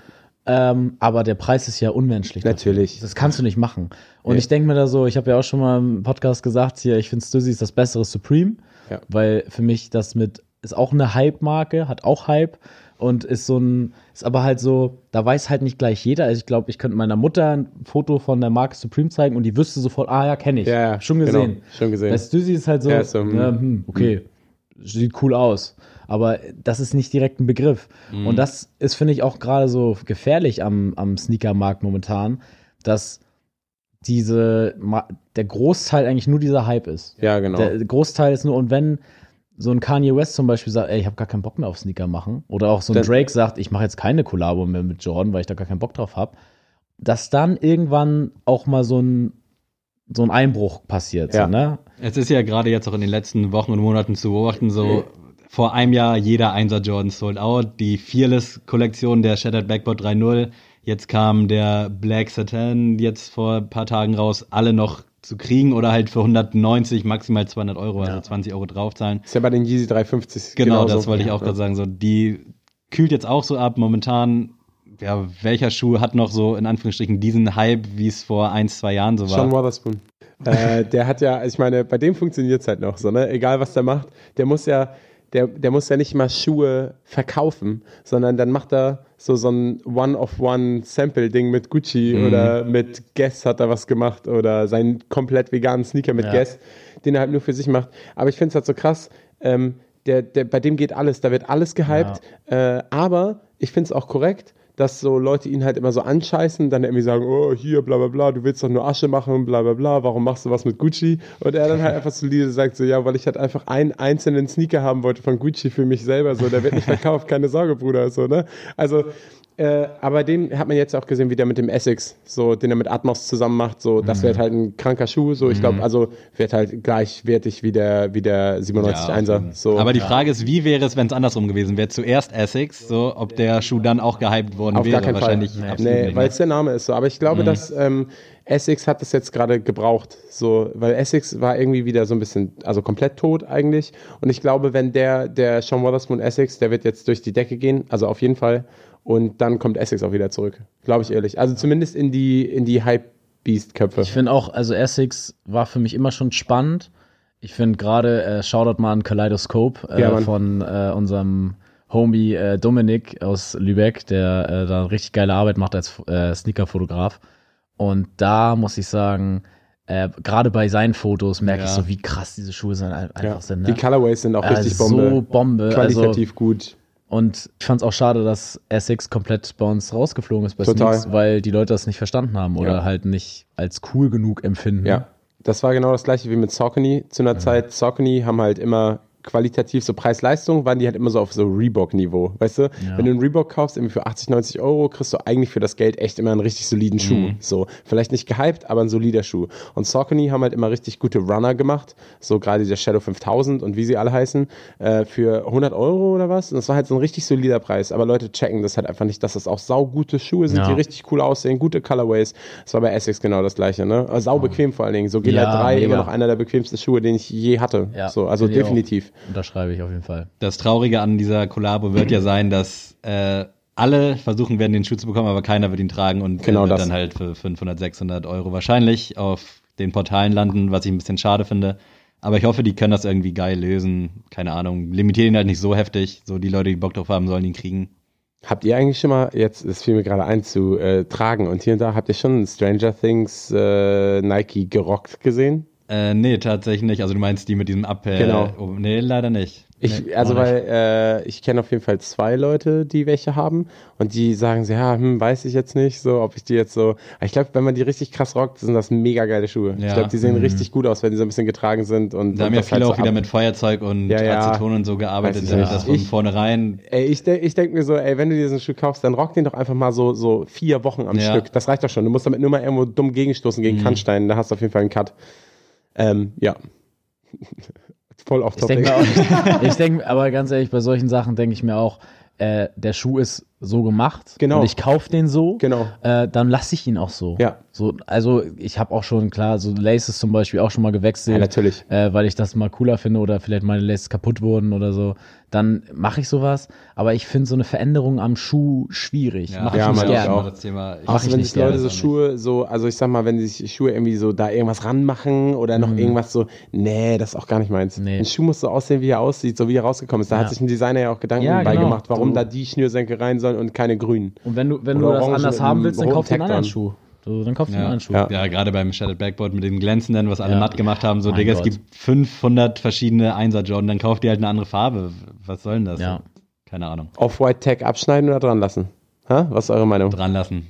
ähm, aber der Preis ist ja unmenschlich. dafür. Natürlich. Das kannst du nicht machen. Und Ja. ich denke mir da so, ich habe ja auch schon mal im Podcast gesagt, hier, ich finde Stussy ist das bessere Supreme, Ja. weil für mich das mit, ist auch eine Hype-Marke, hat auch Hype und ist so ein, ist aber halt so, da weiß halt nicht gleich jeder. Also ich glaube, ich könnte meiner Mutter ein Foto von der Marke Supreme zeigen und die wüsste sofort, ah ja, kenne ich. Ja, schon genau, gesehen. schon gesehen. Bei Stussy ist halt so, Ja, so, hm. ja, hm, okay, sieht cool aus. Aber das ist nicht direkt ein Begriff. Und das ist, finde ich, auch gerade so gefährlich am, am Sneakermarkt momentan, dass diese, der Großteil eigentlich nur dieser Hype ist. Ja, genau. Der Großteil ist nur, und wenn so ein Kanye West zum Beispiel sagt, ey, ich habe gar keinen Bock mehr auf Sneaker machen, oder auch so ein Dann- Drake sagt, ich mache jetzt keine Kollabo mehr mit Jordan, weil ich da gar keinen Bock drauf habe, dass dann irgendwann auch mal so ein, so ein Einbruch passiert. Ja. So, ne? Es ist ja gerade jetzt auch in den letzten Wochen und Monaten zu beobachten, so vor einem Jahr jeder Einser Jordan sold out, die Fearless-Kollektion der Shattered Backboard 3.0, jetzt kam der Black Satin jetzt vor ein paar Tagen raus, alle noch zu kriegen oder halt für 190, maximal 200 Euro, also Ja. 20 Euro draufzahlen. Ist ja bei den Yeezy 350 Genau, genauso. das wollte ich auch gerade sagen. So, die kühlt jetzt auch so ab. Momentan, ja, welcher Schuh hat noch so in Anführungsstrichen diesen Hype, wie es vor ein, zwei Jahren so war? Sean Wotherspoon. äh, der hat ja, ich meine, bei dem funktioniert es halt noch so, ne? Egal was der macht, der muss ja, der, der muss ja nicht mal Schuhe verkaufen, sondern dann macht er so, so ein One-of-One-Sample-Ding mit Gucci Mhm. oder mit Guess hat er was gemacht oder seinen komplett veganen Sneaker mit Ja. Guess, den er halt nur für sich macht. Aber ich finde es halt so krass, ähm, der, der, bei dem geht alles, da wird alles gehypt, äh, aber ich finde es auch korrekt, dass so Leute ihn halt immer so anscheißen, dann irgendwie sagen, oh, hier, bla bla bla, du willst doch nur Asche machen, bla bla bla, warum machst du was mit Gucci? Und er dann halt einfach solide sagt so, ja, weil ich halt einfach einen einzelnen Sneaker haben wollte von Gucci für mich selber, so, der wird nicht verkauft, keine Sorge, Bruder, so, ne? Also, äh, aber dem hat man jetzt auch gesehen, wie der mit dem Essex, so, den er mit Atmos zusammen macht, so, das wird halt ein kranker Schuh, so, ich glaube, also, wird halt gleichwertig wie der, wie der 97-1er, so. Aber die Frage ist, wie wäre es, wenn es andersrum gewesen wäre? Zuerst Essex, so, ob der Schuh dann auch gehypt worden Auf wäre? gar keinen Wahrscheinlich Fall. Nee, nicht. weil ne? es der Name ist so. Aber ich glaube, dass ähm, Essex hat das jetzt gerade gebraucht. So, weil Essex war irgendwie wieder so ein bisschen, also komplett tot eigentlich. Und ich glaube, wenn der, der Sean Wotherspoon Essex, der wird jetzt durch die Decke gehen, also auf jeden Fall. Und dann kommt Essex auch wieder zurück. Glaube ich ehrlich. Also zumindest in die, in die Hype-Beast-Köpfe. Ich finde auch, also Essex war für mich immer schon spannend. Ich finde gerade, äh, Shoutout mal an Kaleidoscope äh, Ja, von äh, unserem Homie äh, Dominik aus Lübeck, der äh, da richtig geile Arbeit macht als äh, Sneaker-Fotograf. Und da muss ich sagen, äh, gerade bei seinen Fotos merke ich Ja. so, wie krass diese Schuhe sind, ein- einfach Ja. sind. Ne? Die Colorways sind auch Äh, richtig Bombe. So Bombe. Qualitativ gut. Und ich fand es auch schade, dass Essex komplett bei uns rausgeflogen ist bei Total. Sneaks, weil die Leute das nicht verstanden haben oder Ja. halt nicht als cool genug empfinden. Ja, das war genau das gleiche wie mit Saucony. Zu einer Zeit, Saucony haben halt immer qualitativ so Preis-Leistung, waren die halt immer so auf so Reebok-Niveau. Weißt du, wenn du einen Reebok kaufst, irgendwie für 80, 90 Euro, kriegst du eigentlich für das Geld echt immer einen richtig soliden Schuh. So, vielleicht nicht gehypt, aber ein solider Schuh. Und Saucony haben halt immer richtig gute Runner gemacht, so gerade dieser Shadow 5000 und wie sie alle heißen, äh, für 100 Euro oder was. Und das war halt so ein richtig solider Preis. Aber Leute checken das halt einfach nicht, dass das auch saugute Schuhe sind, Ja. die richtig cool aussehen, gute Colorways. Das war bei Essex genau das gleiche, ne? Also Sau bequem vor allen Dingen. So Gila Ja, 3 immer noch einer der bequemsten Schuhe, den ich je hatte. Ja, so, also ich auch. Unterschreibe ich auf jeden Fall. Das Traurige an dieser Kollabo wird ja sein, dass äh, alle versuchen werden, den Schuh zu bekommen, aber keiner wird ihn tragen und Genau wird das. dann halt für 500, 600 Euro wahrscheinlich auf den Portalen landen, was ich ein bisschen schade finde. Aber ich hoffe, die können das irgendwie geil lösen. Keine Ahnung. Limitieren ihn halt nicht so heftig. So die Leute, die Bock drauf haben, sollen ihn kriegen. Habt ihr eigentlich schon mal, jetzt, es fiel mir gerade ein, zu äh, tragen und hier und da, habt ihr schon Stranger Things äh, Nike gerockt gesehen? Äh, nee, tatsächlich nicht. Also du meinst die mit diesem Appell? Genau. Oh, nee, leider nicht. Ich, Nee, also weil äh, ich kenne auf jeden Fall zwei Leute, die welche haben und die sagen so, ja, hm, weiß ich jetzt nicht, so, ob ich die jetzt so. Ich glaube, wenn man die richtig krass rockt, sind das mega geile Schuhe. Ich Ja. glaube, die sehen richtig gut aus, wenn die so ein bisschen getragen sind und Da haben ja das halt viele so auch wieder ab- mit Feuerzeug und Ja, ja. Aceton und so gearbeitet, ich damit nicht. das von Ich- vornherein. Ey, ich, de ich denke mir so, ey, wenn du diesen Schuh kaufst, dann rock den doch einfach mal so, so vier Wochen am Ja. Stück. Das reicht doch schon. Du musst damit nur mal irgendwo dumm gegenstoßen Mhm. gegen Kannstein, da hast du auf jeden Fall einen Cut. Ähm, ja. Voll denke topic. ich denke, aber ganz ehrlich, bei solchen Sachen denke ich mir auch, äh, der Schuh ist so gemacht Genau. und ich kaufe den so, Genau. äh, dann lasse ich ihn auch so. Ja. So, also ich habe auch schon, klar, so Laces zum Beispiel auch schon mal gewechselt. Ja, natürlich. Äh, weil ich das mal cooler finde oder vielleicht meine Laces kaputt wurden oder so. Dann mache ich sowas. Aber ich finde so eine Veränderung am Schuh schwierig. Ja, Mach ich Ja, nicht gerne. auch. Das Thema. Ich ich wenn sich Leute so auch Schuhe so, also ich sag mal, wenn sich Schuhe irgendwie so da irgendwas ranmachen oder noch irgendwas so, nee, das ist auch gar nicht meins. Mhm. Nee. Ein Schuh muss so aussehen, wie er aussieht, so wie er rausgekommen ist. Da Ja. hat sich ein Designer ja auch Gedanken Ja, genau. beigemacht, warum Du- da die Schnürsenkel rein sollen und keine grünen. Und wenn du, wenn du das anders haben willst, dann kauf dir einen Tag anderen. Schuh. So, dann kauf dir einen Ja. anderen Schuh. Ja. Ja, gerade beim Shattered Backboard mit dem Glänzenden, was alle Ja. matt gemacht haben, so, Mein Digga, es gibt 500 verschiedene Einser Jordan, dann kauft ihr halt eine andere Farbe. Was soll denn das? Ja. Keine Ahnung. Off-White Tag abschneiden oder dran lassen? Ha? Was ist eure Meinung? Dran lassen.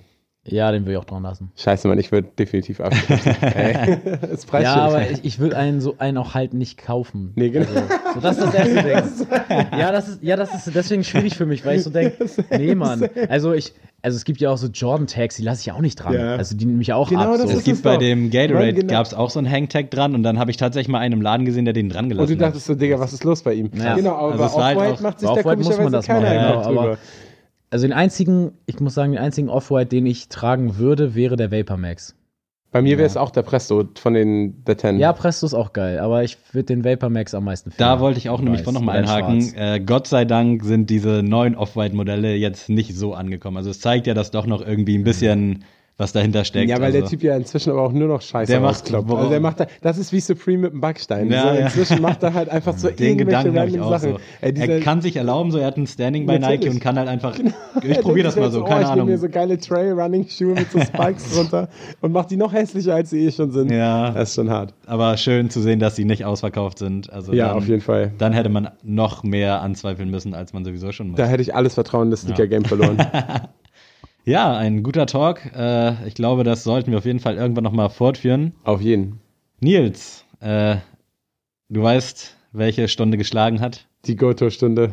Ja, den will ich auch dran lassen. Scheiße, Mann, ich würde definitiv abschneiden. Ey, das ist Ja, aber ich, ich würde einen so einen auch halt nicht kaufen. Nee, genau. So, das ist das erste Ding. Ja, das ist, ja, das ist deswegen schwierig für mich, weil ich so denke, nee, Mann. Also ich, also es gibt ja auch so Jordan-Tags, die lasse ich auch nicht dran. Ja. Also die nehme ich auch Genau, ab. das So. Es ist gibt es bei doch. dem Gatorade, genau. gab es auch so einen Hangtag dran und dann habe ich tatsächlich mal einen im Laden gesehen, der den dran gelassen Und du hat. dachtest so, Digga, was ist los bei ihm? Ja. Genau, aber Also es bei halt Off-White auch- macht sich bei da Off-White muss man komischerweise das keiner ja, aber- drüber. Also den einzigen, ich muss sagen, den einzigen Off-White, den ich tragen würde, wäre der Vapor Max. Bei mir wäre es auch der Presto von den der Ten. Ja, Presto ist auch geil, aber ich würde den Vapor Max am meisten Da fühlen. wollte ich auch nämlich Weiß, von nochmal einhaken. Äh, Gott sei Dank sind diese neuen Off-White-Modelle jetzt nicht so angekommen. Also es zeigt ja, dass doch noch irgendwie ein bisschen was dahinter steckt. Ja, weil also. der Typ ja inzwischen aber auch nur noch Scheiße Der macht- Also der macht da, das ist wie Supreme mit dem Backstein. Ja, so, ja. Inzwischen macht er halt einfach so den irgendwelche Gedanken ich Sachen. so. Ey, er kann sich erlauben, so er hat ein Standing bei Natürlich. Nike und kann halt einfach, ich er probiere das mal jetzt so, oh, keine ich Ahnung. mir so geile Trail-Running-Schuhe mit so Spikes drunter und mach die noch hässlicher, als sie eh schon sind. Ja. Das ist schon hart. Aber schön zu sehen, dass sie nicht ausverkauft sind. Also Ja, dann, auf jeden Fall. Dann hätte man noch mehr anzweifeln müssen, als man sowieso schon muss. Da hätte ich alles Vertrauen in das Sneaker-Game verloren. Ja, ein guter Talk. Äh, ich glaube, das sollten wir auf jeden Fall irgendwann nochmal fortführen. auf jeden. Nils, äh, du weißt, welche Stunde geschlagen hat? Die Goto-Stunde.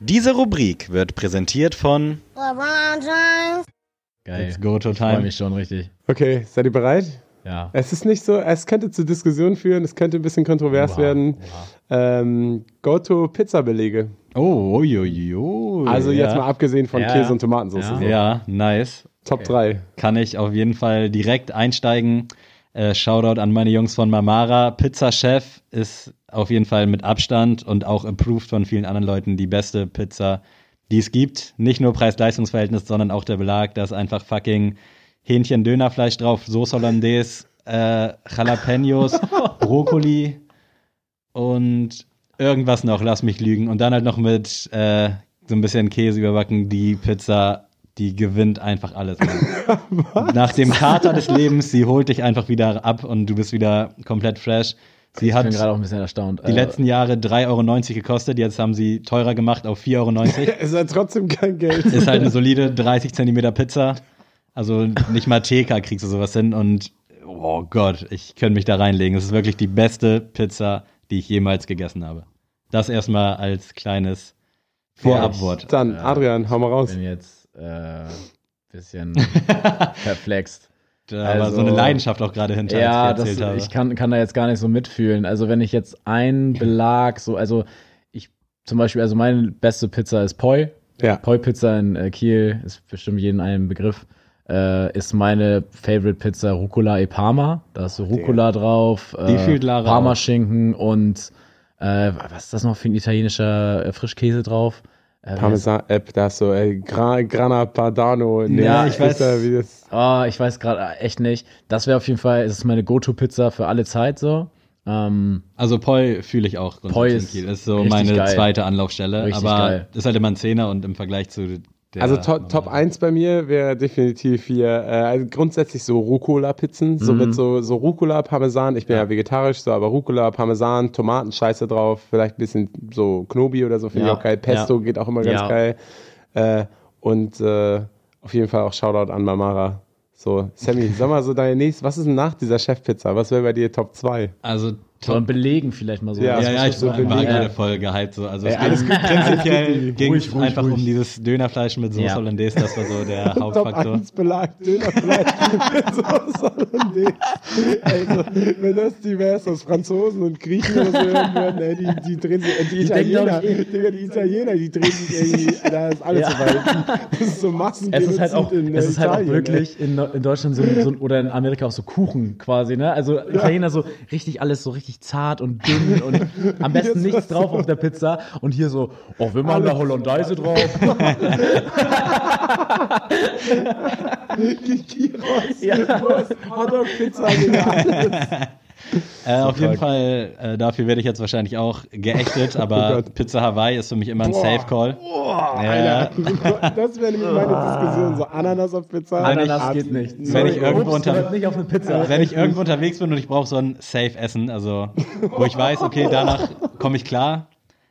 Diese Rubrik wird präsentiert von LeBron James. Geil. Let's Go to Ich freue Time. mich schon richtig. Okay, seid ihr bereit? Ja. Es ist nicht so, es könnte zu Diskussionen führen, es könnte ein bisschen kontrovers Oha, werden. oha. Ähm, Goto-Pizza-Belege. Oh, uiuiui. Also ja. jetzt mal abgesehen von Ja. Käse und Tomatensauce. Ja. so. Ja, nice. Top 3. Kann ich auf jeden Fall direkt einsteigen. Äh, Shoutout an meine Jungs von Mamara. Pizza Chef ist auf jeden Fall mit Abstand und auch approved von vielen anderen Leuten die beste Pizza, die es gibt. Nicht nur Preis-Leistungs-Verhältnis, sondern auch der Belag. Da ist einfach fucking Hähnchen-Dönerfleisch drauf, Soße Hollandaise, äh, Jalapenos, Brokkoli und irgendwas noch, lass mich lügen. Und dann halt noch mit äh, so ein bisschen Käse überbacken. Die Pizza, die gewinnt einfach alles. Nach dem Kater des Lebens, sie holt dich einfach wieder ab und du bist wieder komplett fresh. Sie Ich hat bin gerade auch ein bisschen erstaunt. die letzten Jahre 3,90 Euro gekostet, jetzt haben sie teurer gemacht auf 4,90 Euro. Es ist halt trotzdem kein Geld. Ist halt eine solide 30 Zentimeter Pizza. Also nicht mal TK kriegst du sowas hin und oh Gott, ich könnte mich da reinlegen. Es ist wirklich die beste Pizza, die ich jemals gegessen habe. Das erstmal als kleines Vorabwort. Dann, Adrian, hau mal raus. bin jetzt äh, bisschen perplext. Da war Also- so eine Leidenschaft auch gerade hinter, Ja, als das, ich erzählt habe. ich kann, kann da jetzt gar nicht so mitfühlen. Also wenn ich jetzt einen Belag, so, also ich zum Beispiel, also meine beste Pizza ist Poi. Ja. Poi Pizza in äh, Kiel ist bestimmt jedem einen Begriff. Äh, ist meine Favorite Pizza Rucola e Parma. Da ist so Rucola drauf, Die äh, Parmaschinken und äh, was ist das noch für ein italienischer äh, Frischkäse drauf? Äh, Parmesan-App, da ist so äh, Gra Grana Padano. Nee, Ja, ich weiß- weiß. Wie das, Oh, ich weiß gerade echt nicht. Das wäre auf jeden Fall, es ist meine Go-To-Pizza für alle Zeit so. Ähm, Also Poi fühle ich auch Poi ist. Ist so meine geil. zweite Anlaufstelle. Richtig aber geil. ist halt immer ein Zehner und im Vergleich zu also Top, Top 1 bei mir wäre definitiv hier äh, also grundsätzlich so Rucola-Pizzen, so Mhm. mit so, so Rucola, Parmesan. Ich bin ja. vegetarisch, so aber Rucola, Parmesan, Tomatenscheiße drauf, vielleicht ein bisschen so Knobi oder so, finde Ja. ich auch geil. Pesto Ja. geht auch immer ganz Ja. geil. Äh, und äh, auf jeden Fall auch Shoutout an Mamara. So, Sammy, sag mal so deine nächste, was ist denn nach dieser Chefpizza? Was wäre bei dir Top 2? Also so ein Belegen vielleicht mal so. Ja, Ja, ja, ich so Ja. gerade voll gehypt. So. Also es ging prinzipiell ging Ruhig, ruhig, einfach ruhig. um dieses Dönerfleisch mit Soße Ja. Hollandaise, das war so der Top Hauptfaktor. 1 Belag, Dönerfleisch mit Soße Hollandaise. Also, wenn das die wär's aus Franzosen und Griechen oder so hören würden, ey, die, die drehen sich, die Die Italiener, Digga, die Italiener, die drehen sich irgendwie, da ist alles Ja. so weit. Das ist so Massen. Es ist halt auch, in, es ist halt auch Italien, wirklich in, in Deutschland so, so oder in Amerika auch so Kuchen quasi, ne? Also Italiener so richtig alles so richtig zart und dünn und am besten nichts drauf auf der Pizza und hier so, oh, wir machen da. Hollandaise drauf. Gyros, Ja. Hotdog, Pizza, Digga. Äh, auf jeden. Fall, äh, dafür werde ich jetzt wahrscheinlich auch geächtet, aber Oh. Pizza Hawaii ist für mich immer ein Boah. Safe Call. Boah, Ja. Alter. Das wäre nämlich meine Diskussion. So Ananas auf Pizza. Ananas Art- geht nicht. Wenn ich irgendwo Obst unter- nicht auf eine Pizza. Wenn ich irgendwo unterwegs bin und ich brauche so ein Safe Essen, also wo ich weiß, okay, danach komme ich klar.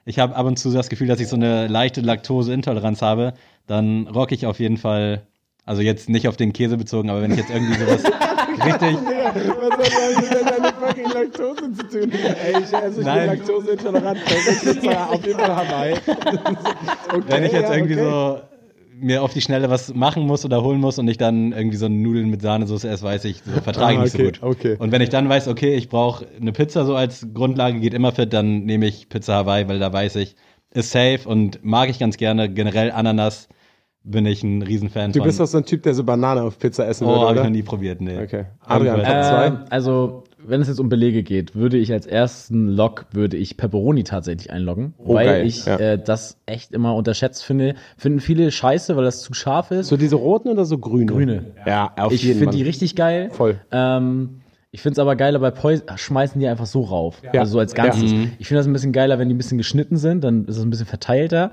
Ich habe ab und zu das Gefühl, dass ich so eine leichte Laktoseintoleranz habe, dann rocke ich auf jeden Fall, also jetzt nicht auf den Käse bezogen, aber wenn ich jetzt irgendwie sowas richtig was hat das mit deiner fucking Laktose zu tun? Ey, ich esse, ich bin laktoseintolerant. Das ist Pizza auf jeden Fall Hawaii. Okay, Wenn ich jetzt ja, irgendwie okay. so mir auf die Schnelle was machen muss oder holen muss und ich dann irgendwie so Nudeln mit Sahnesoße esse, weiß ich, so vertrage ich Ah, nicht okay, so gut. okay. Und wenn ich dann weiß, okay, ich brauche eine Pizza so als Grundlage, geht immer fit, dann nehme ich Pizza Hawaii, weil da weiß ich, ist safe und mag ich ganz gerne. Generell Ananas bin ich ein Riesenfan Du von. bist doch so ein Typ, der so Banane auf Pizza essen oh, würde, habe ich oder? noch nie probiert, nee. Okay. Adrian. Top zwei? Ähm, also, wenn es jetzt um Belege geht, würde ich als ersten Log, würde ich Pepperoni tatsächlich einloggen, Oh, weil geil, ich ja. äh, das echt immer unterschätzt finde. Finden viele scheiße, weil das zu scharf ist. So diese roten oder so grüne? Grüne. Ja, auf ich jeden finde Fall. die richtig geil. Voll. Ähm, ich finde es aber geiler, bei Poi schmeißen die einfach so rauf. Ja. Also so als Ganzes. Ja. Ich finde das ein bisschen geiler, wenn die ein bisschen geschnitten sind, dann ist es ein bisschen verteilter.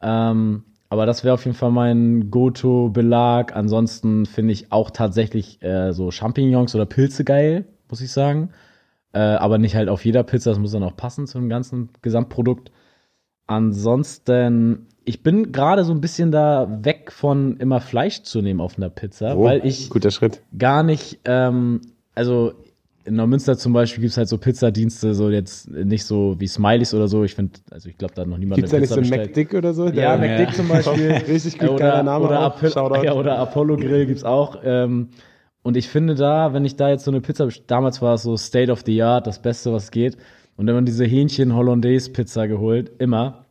Ähm, aber das wäre auf jeden Fall mein Go-To-Belag. Ansonsten finde ich auch tatsächlich äh, so Champignons oder Pilze geil, muss ich sagen. Äh, aber nicht halt auf jeder Pizza, das muss dann auch passen zum ganzen Gesamtprodukt. Ansonsten, ich bin gerade so ein bisschen da weg von immer Fleisch zu nehmen auf einer Pizza, Oh, weil ich Guter Schritt. gar nicht, ähm, also in Neumünster zum Beispiel gibt es halt so Pizzadienste, so jetzt nicht so wie Smileys oder so. Ich finde, also ich glaube, da hat noch niemand Gibt's eine nicht Pizza so einen bestellt. McDick oder so? Ja, Der- McDick zum Beispiel. Richtig gut, Äh, geiler oder, Name oder, Shoutout. ja, oder Apollo Grill gibt's auch. Ähm, und ich finde da, wenn ich da jetzt so eine Pizza, damals war es so State of the Art, das Beste, was geht. Und dann haben wir diese Hähnchen-Hollandaise-Pizza geholt, immer.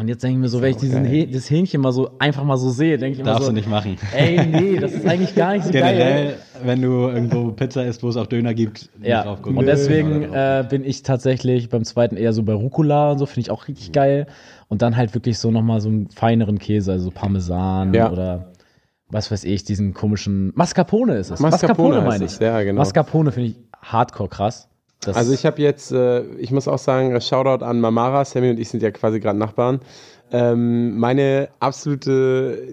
Und jetzt denke ich mir so, wenn ich diesen geil. Häh das Hähnchen mal so einfach mal so sehe, denke ich immer Darfst so, du nicht machen. ey, nee, das ist eigentlich gar nicht so geil. Generell, wenn du irgendwo Pizza isst, wo es auch Döner gibt, nicht Ja, drauf gucken. und deswegen äh, bin ich tatsächlich beim zweiten eher so bei Rucola und so, finde ich auch richtig geil. Und dann halt wirklich so nochmal so einen feineren Käse, also Parmesan Ja. oder was weiß ich, diesen komischen Mascarpone ist es. Mascarpone heißt meine ich. ja, genau. Mascarpone finde ich hardcore krass. Das Also ich habe jetzt, äh, ich muss auch sagen, Shoutout an Mamara, Sammy und ich sind ja quasi gerade Nachbarn. Ähm, meine absolute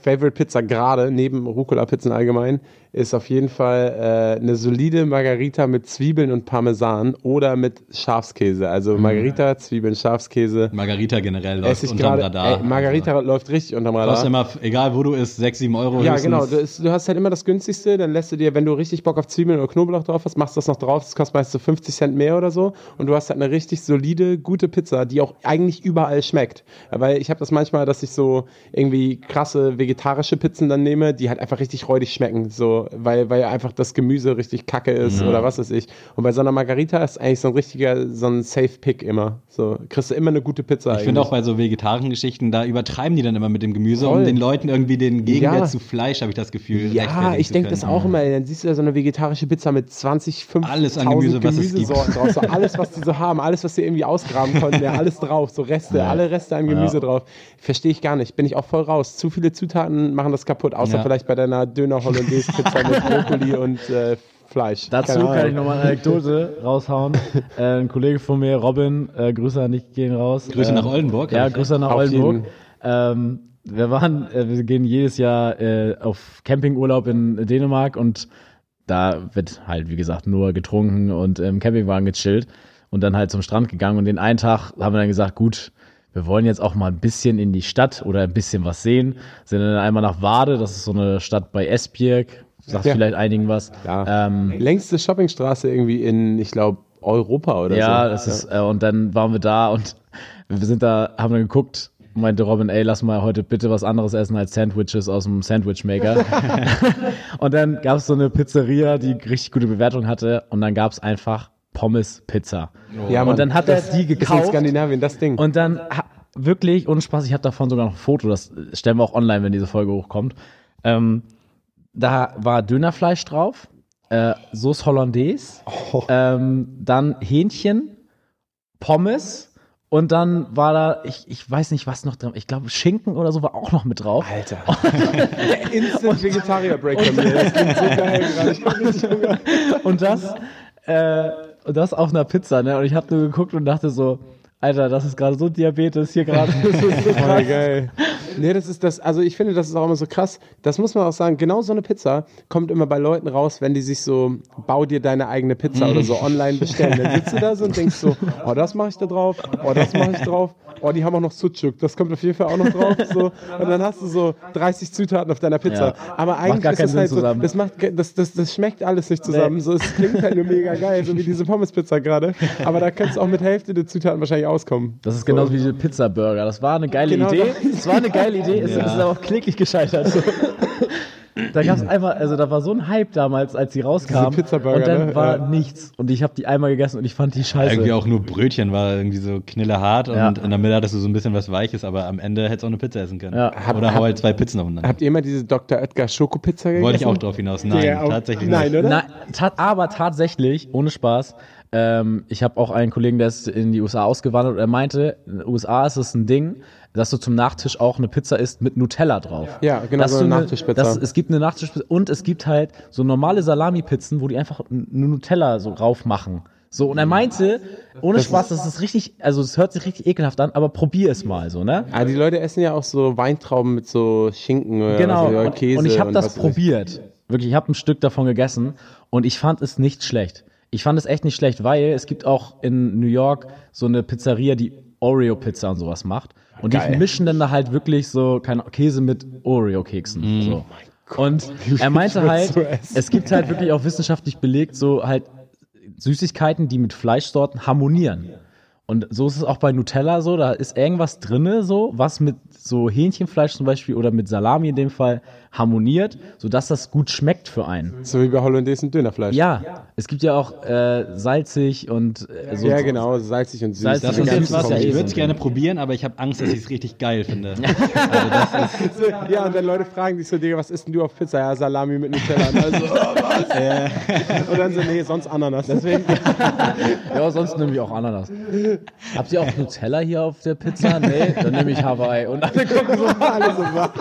Favorite Pizza gerade, neben Rucola-Pizzen allgemein, ist auf jeden Fall äh, eine solide Margarita mit Zwiebeln und Parmesan oder mit Schafskäse. Also Margarita, Zwiebeln, Schafskäse. Margarita generell läuft unterm gerade. Radar. Ey, Margarita läuft richtig unterm Radar. Kostet immer, egal wo du isst, 6, 7 Euro. Ja, höchstens. genau. Du, ist, du hast halt immer das günstigste, dann lässt du dir, wenn du richtig Bock auf Zwiebeln oder Knoblauch drauf hast, machst du das noch drauf. Das kostet meist so 50 Cent mehr oder so. Und du hast halt eine richtig solide, gute Pizza, die auch eigentlich überall schmeckt. Weil ich habe das manchmal, dass ich so irgendwie krasse vegetarische Pizzen dann nehme, die halt einfach richtig räudig schmecken. So, weil, weil einfach das Gemüse richtig kacke ist oder was weiß ich. Und bei so einer Margarita ist eigentlich so ein richtiger, so ein Safe-Pick immer. So, kriegst du immer eine gute Pizza. Ich finde auch bei so vegetarischen Geschichten, da übertreiben die dann immer mit dem Gemüse, Voll. um den Leuten irgendwie den Gegenwert Ja. zu Fleisch, habe ich das Gefühl. Ja, ich denke das auch immer. Dann siehst du da so eine vegetarische Pizza mit 20, 5 Alles an Gemüse. Gemüsesorten drauf. So alles, was die so haben, alles, was sie irgendwie ausgraben konnten, ja, alles drauf. So Reste, alle Reste an Gemüse Ja. drauf. Verstehe ich gar nicht. Bin ich auch voll raus. Zu viele Zutaten machen das kaputt. Außer Ja. vielleicht bei deiner Döner-Hollandaise-Pizza mit Brokkoli und äh, Fleisch. Dazu Keine kann Ahnung. ich nochmal eine Anekdote raushauen. äh, ein Kollege von mir, Robin, äh, Grüße an dich gehen raus. Grüße ähm, nach Oldenburg, Ja, ich Grüße nach Auf Oldenburg. Ähm, wir waren, äh, wir gehen jedes Jahr äh, auf Campingurlaub in Dänemark und da wird halt, wie gesagt, nur getrunken und im Campingwagen gechillt und dann halt zum Strand gegangen. Und den einen Tag haben wir dann gesagt, gut, wir wollen jetzt auch mal ein bisschen in die Stadt oder ein bisschen was sehen. Sind dann einmal nach Wade, das ist so eine Stadt bei Esbjerg, sagt Ja. vielleicht einigen was. Ja. Ähm, Längste Shoppingstraße irgendwie in, ich glaube, Europa oder ja, so. das ist, äh, und dann waren wir da und wir sind da, haben dann geguckt, meinte Robin, ey, lass mal heute bitte was anderes essen als Sandwiches aus dem Sandwich Maker. und dann gab es so eine Pizzeria, die richtig gute Bewertung hatte und dann gab es einfach Pommes Pizza. Ja, Mann. und dann hat er Das die Ist in gekauft Skandinavien das Ding. und dann wirklich ohne Spaß, ich habe davon sogar noch ein Foto, das stellen wir auch online, wenn diese Folge hochkommt. Ähm, da war Dönerfleisch drauf, äh, Sauce Hollandaise, Oh. ähm, dann Hähnchen, Pommes und dann war da, ich, ich weiß nicht, was noch drin, ich glaube Schinken oder so war auch noch mit drauf. Alter. Instant mir. Das klingt so geil. Und das, äh, und das auf einer Pizza, ne? Und ich habe nur geguckt und dachte so, Alter, das ist gerade so Diabetes hier gerade. Das ist so Voll geil. Nee, das ist das, also ich finde, das ist auch immer so krass. Das muss man auch sagen, genau so eine Pizza kommt immer bei Leuten raus, wenn die sich so, bau dir deine eigene Pizza oder so online bestellen. Dann sitzt du da so und denkst so, oh, das mache ich da drauf, oh, das mache ich drauf, oh, die haben auch noch Sucuk, das kommt auf jeden Fall auch noch drauf. So. Und dann hast du so 30 Zutaten auf deiner Pizza. Ja. Aber eigentlich ist das halt so, das, macht, das, das, das schmeckt alles nicht zusammen. So, es klingt halt nur mega geil, so wie diese Pommes-Pizza gerade. Aber da könntest du auch mit Hälfte der Zutaten wahrscheinlich auskommen. Das ist genauso wie diese Pizza-Burger. Das war eine geile Genau Idee. das. War eine geile Idee, es ist aber auch kläglich gescheitert. da gab es einmal, also da war so ein Hype damals, als sie rauskam. Diese und dann ne? war Ja. nichts. Und ich habe die einmal gegessen und ich fand die scheiße. Irgendwie auch nur Brötchen war irgendwie so knillerhart Ja. und in der Mitte hattest du so ein bisschen was Weiches, aber am Ende hättest du auch eine Pizza essen können. Ja. Oder hau halt zwei Pizzen aufeinander. Habt ihr immer diese Dr. Oetker Schokopizza gegessen? Wollte ich auch drauf hinaus. Nein, auch- tatsächlich Nein, nicht. oder? Nein, ta aber tatsächlich, ohne Spaß, ähm, ich habe auch einen Kollegen, der ist in die USA ausgewandert und er meinte, in den USA ist es ein Ding, dass du zum Nachtisch auch eine Pizza isst mit Nutella drauf. Ja, genau, Dass so eine ne- Nachtischpizza. dass es gibt eine Nachtischpizza und es gibt halt so normale Salami-Pizzen, wo die einfach eine Nutella so drauf machen. So, und er meinte, ohne Spaß, das ist richtig, also es hört sich richtig ekelhaft an, aber probier es mal so, ne? Ah, die Leute essen ja auch so Weintrauben mit so Schinken oder, Genau, oder und, Käse. und ich habe das probiert. Wirklich, ich habe ein Stück davon gegessen und ich fand es nicht schlecht. Ich fand es echt nicht schlecht, weil es gibt auch in New York so eine Pizzeria, die Oreo-Pizza und sowas macht. Und die Geil. mischen dann da halt wirklich so keine Käse mit Oreo-Keksen. So. Und er meinte halt, so es gibt halt wirklich auch wissenschaftlich belegt, so halt Süßigkeiten, die mit Fleischsorten harmonieren. Und so ist es auch bei Nutella so, da ist irgendwas drinne so, was mit so Hähnchenfleisch zum Beispiel oder mit Salami in dem Fall harmoniert, sodass das gut schmeckt für einen. So wie bei hollandaisen Dönerfleisch. Ja, es gibt ja auch äh, salzig und äh, so. Ja, genau, salzig und süß. Salzig Das und ist Ja, jetzt was, ja ich würde so es gerne probieren, aber ich habe Angst, dass ich es richtig geil finde. Ja, und dann Leute fragen dich so, Digga, was isst denn du auf Pizza? Ja, Salami mit Nutella. Und, also, oh, was? und dann so, nee, sonst Ananas. Deswegen. Ja, sonst nehme ich auch Ananas. Habt ihr auch Nutella hier auf der Pizza? Nee, dann nehme ich Hawaii. Und alle gucken so, Alle so wach.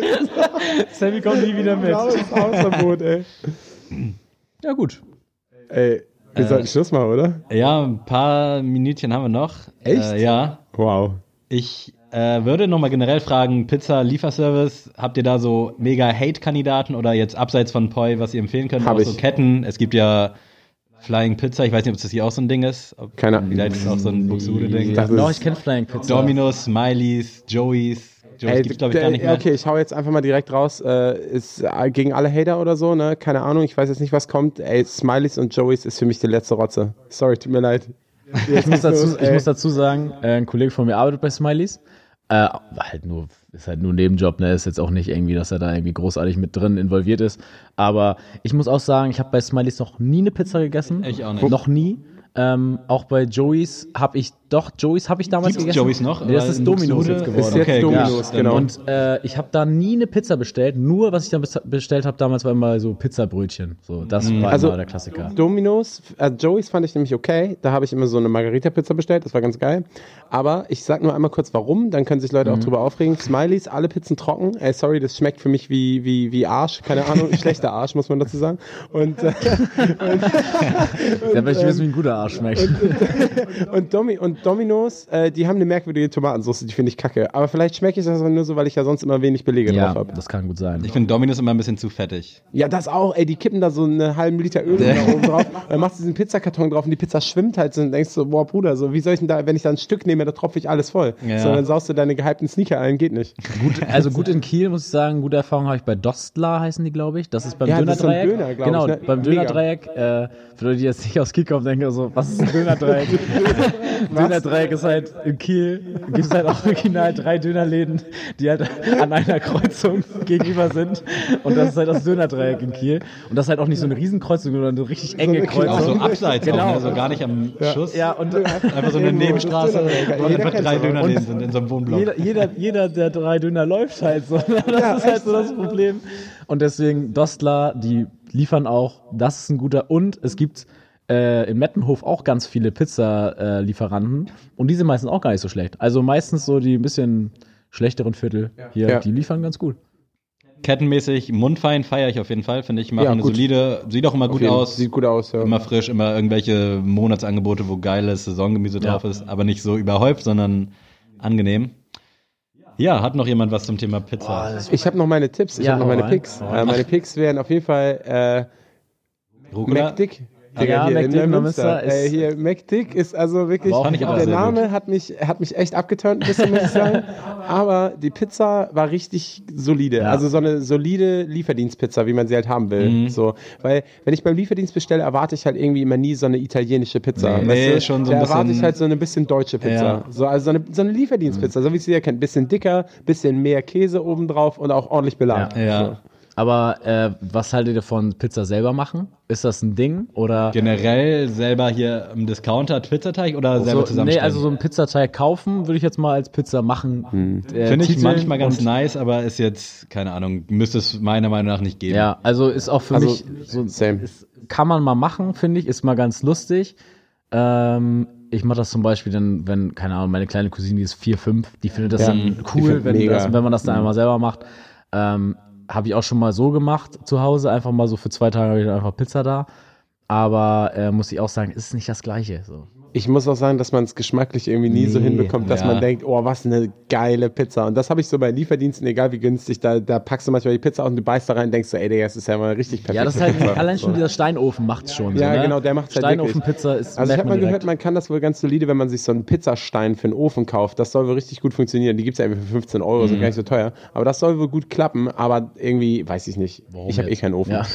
Sammy kommt nie wieder mit. Blaues Hausverbot, ey. Ja, gut. Ey, wir sollten Schluss machen, oder? Ja, ein paar Minütchen haben wir noch. Echt? Äh, ja. Wow. Ich äh, würde nochmal generell fragen, Pizza-Lieferservice, habt ihr da so mega Hate-Kandidaten oder jetzt abseits von Poi, was ihr empfehlen könnt? Hab auch ich. so Ketten. Es gibt ja Flying Pizza, ich weiß nicht, ob das hier auch so ein Ding ist. Ob, Keine Ahnung. Vielleicht ist es auch so ein Buxude-Ding. Doch, ich kenne Flying Pizza. Dominos, Smileys, Joey's. Joey's Ey, gibt's glaube ich gar nicht mehr. Okay, ich hau jetzt einfach mal direkt raus. Äh, ist äh, gegen alle Hater oder so, ne? Keine Ahnung, ich weiß jetzt nicht, was kommt. Ey, Smileys und Joeys ist für mich die letzte Rotze. Sorry, tut mir leid. Ich muss dazu, ich muss dazu sagen, äh, ein Kollege von mir arbeitet bei Smileys. Äh, halt nur, ist halt nur ein Nebenjob, ne? Ist jetzt auch nicht irgendwie, dass er da irgendwie großartig mit drin involviert ist. Aber ich muss auch sagen, ich habe bei Smileys noch nie eine Pizza gegessen. Ich auch nicht. Noch nie. Ähm, auch bei Joey's habe ich, doch, Joey's habe ich damals Gibt's gegessen. Joey's noch? Nee, das Weil ist in Domino's jetzt geworden. Ist jetzt Okay. Domino's, Dann- genau. Und äh, ich habe da nie eine Pizza bestellt. Nur, was ich dann bes- bestellt habe damals, war immer so Pizzabrötchen. So, das war Also- immer der Klassiker. Domino's, äh, Joey's fand ich nämlich okay. Da habe ich immer so eine Margarita-Pizza bestellt, das war ganz geil. Aber ich sag nur einmal kurz warum, dann können sich Leute auch drüber aufregen. Smileys, alle Pizzen trocken. Ey, sorry, das schmeckt für mich wie, wie, wie Arsch. Keine Ahnung, schlechter Arsch, muss man dazu sagen. Und, äh, Da möchte ich wissen, wie ein guter Arsch schmeckt. und, Domi und Domino's, äh, die haben eine merkwürdige Tomatensauce, die finde ich kacke. Aber vielleicht schmecke ich das nur so, weil ich ja sonst immer wenig Belege ja, drauf habe. das kann gut sein. Ich finde Dominos immer ein bisschen zu fettig. Ja, das auch, ey, die kippen da so einen halben Liter Öl da oben drauf, dann machst du diesen Pizzakarton drauf und die Pizza schwimmt halt so und denkst so, boah, Bruder, so, wie soll ich denn da, wenn ich da ein Stück nehme, da tropfe ich alles voll. Ja. So, dann saust du deine gehypten Sneaker ein, geht nicht. Also gut in Kiel muss ich sagen, gute Erfahrung habe ich bei Dostler heißen die, glaube ich. Das ist beim Ja, ist so Dönerdreieck. Döner, genau, ich, ne? beim. Dönerdreieck. Äh, für Leute, die jetzt nicht aus Kiel kommen, denken so, was ist ein Dönerdreieck? Dönerdreieck ist halt in Kiel, gibt es halt auch original drei Dönerläden, die halt an einer Kreuzung gegenüber sind. Und das ist halt das Dönerdreieck in Kiel. Und das ist halt auch nicht so eine Riesenkreuzung, sondern eine richtig enge eine Kreuzung. Auch so abseits, Genau. auch, ne? so gar nicht am Schuss. Ja, und Einfach so eine Nebenstraße, wo einfach kennt's drei. Dönerläden sind in so einem Wohnblock. jeder, jeder, jeder der drei Döner läuft halt so. Das ist halt so das Problem. Und deswegen Dostler, die liefern auch, das ist ein guter. Und es gibt äh, in Mettenhof auch ganz viele Pizza-Lieferanten. und die sind meistens auch gar nicht so schlecht. Also meistens so die ein bisschen schlechteren Viertel hier, Ja. die liefern ganz gut. Kettenmäßig, mundfein feiere ich auf jeden Fall, finde ich. Machen Ja, eine gut. solide, sieht auch immer gut jeden- aus. Sieht gut aus, ja. Immer frisch, immer irgendwelche Monatsangebote, wo geiles Saisongemüse Ja. drauf ist, aber nicht so überhäuft, sondern angenehm. Ja, hat noch jemand was zum Thema Pizza? Ich habe noch meine Tipps, ich Ja, habe noch meine rein. Picks. Äh, meine Picks wären auf jeden Fall äh, Rucola? McDick. Ja, hier in McDick Neumünster. Neumünster ist- Äh, hier, McDick ist also wirklich, der Name hat mich, hat mich echt abgeturnt ein bisschen, muss ich sagen. Aber die Pizza war richtig solide. Ja. Also so eine solide Lieferdienstpizza, wie man sie halt haben will. Mhm. So, weil, wenn ich beim Lieferdienst bestelle, erwarte ich halt irgendwie immer nie so eine italienische Pizza. Nee, weißt nee, du? schon so da ein erwarte bisschen- ich halt so eine bisschen deutsche Pizza. Ja. So, also so eine, so eine Lieferdienstpizza, so wie sie ja kennt. Bisschen dicker, bisschen mehr Käse obendrauf und auch ordentlich belagt. Ja. Aber äh, was haltet ihr von Pizza selber machen? Ist das ein Ding? Oder Generell selber hier im Discounter Pizzateig oder selber so, nee, zusammenstellen? also so ein Pizzateig kaufen würde ich jetzt mal als Pizza machen. äh, Finde ich manchmal ganz nice, aber ist jetzt, keine Ahnung, müsste es meiner Meinung nach nicht geben. Ja, also ist auch für Also, mich so same. Ist, kann man mal machen, finde ich, ist mal ganz lustig. Ähm, ich mache das zum Beispiel dann, wenn, keine Ahnung, meine kleine Cousine, die ist 4, 5, die findet das Ja, dann cool, wenn, das, wenn man das dann einmal selber macht. Ähm, habe ich auch schon mal so gemacht zu Hause, einfach mal so für zwei Tage habe ich dann einfach Pizza da. Aber äh, muss ich auch sagen, ist nicht das Gleiche. So. Ich muss auch sagen, dass man es geschmacklich irgendwie nie so Nee, hinbekommt, dass ja. man denkt, oh, was eine geile Pizza. Und das habe ich so bei Lieferdiensten, egal wie günstig, da, da packst du manchmal die Pizza aus und du beißt da rein und denkst so, ey, Digga, das ist ja mal richtig perfekt. Ja, das ist halt allein schon dieser Steinofen macht's schon. Ja, so, ne? genau, der macht's halt Steinofenpizza ist. Also ich habe mal direkt. gehört, man kann das wohl ganz solide, wenn man sich so einen Pizzastein für einen Ofen kauft. Das soll wohl richtig gut funktionieren. Die gibt's ja irgendwie für 15 Euro, Mhm. sind gar nicht so teuer. Aber das soll wohl gut klappen, aber irgendwie, weiß ich nicht. ich habe eh keinen Ofen. Ja.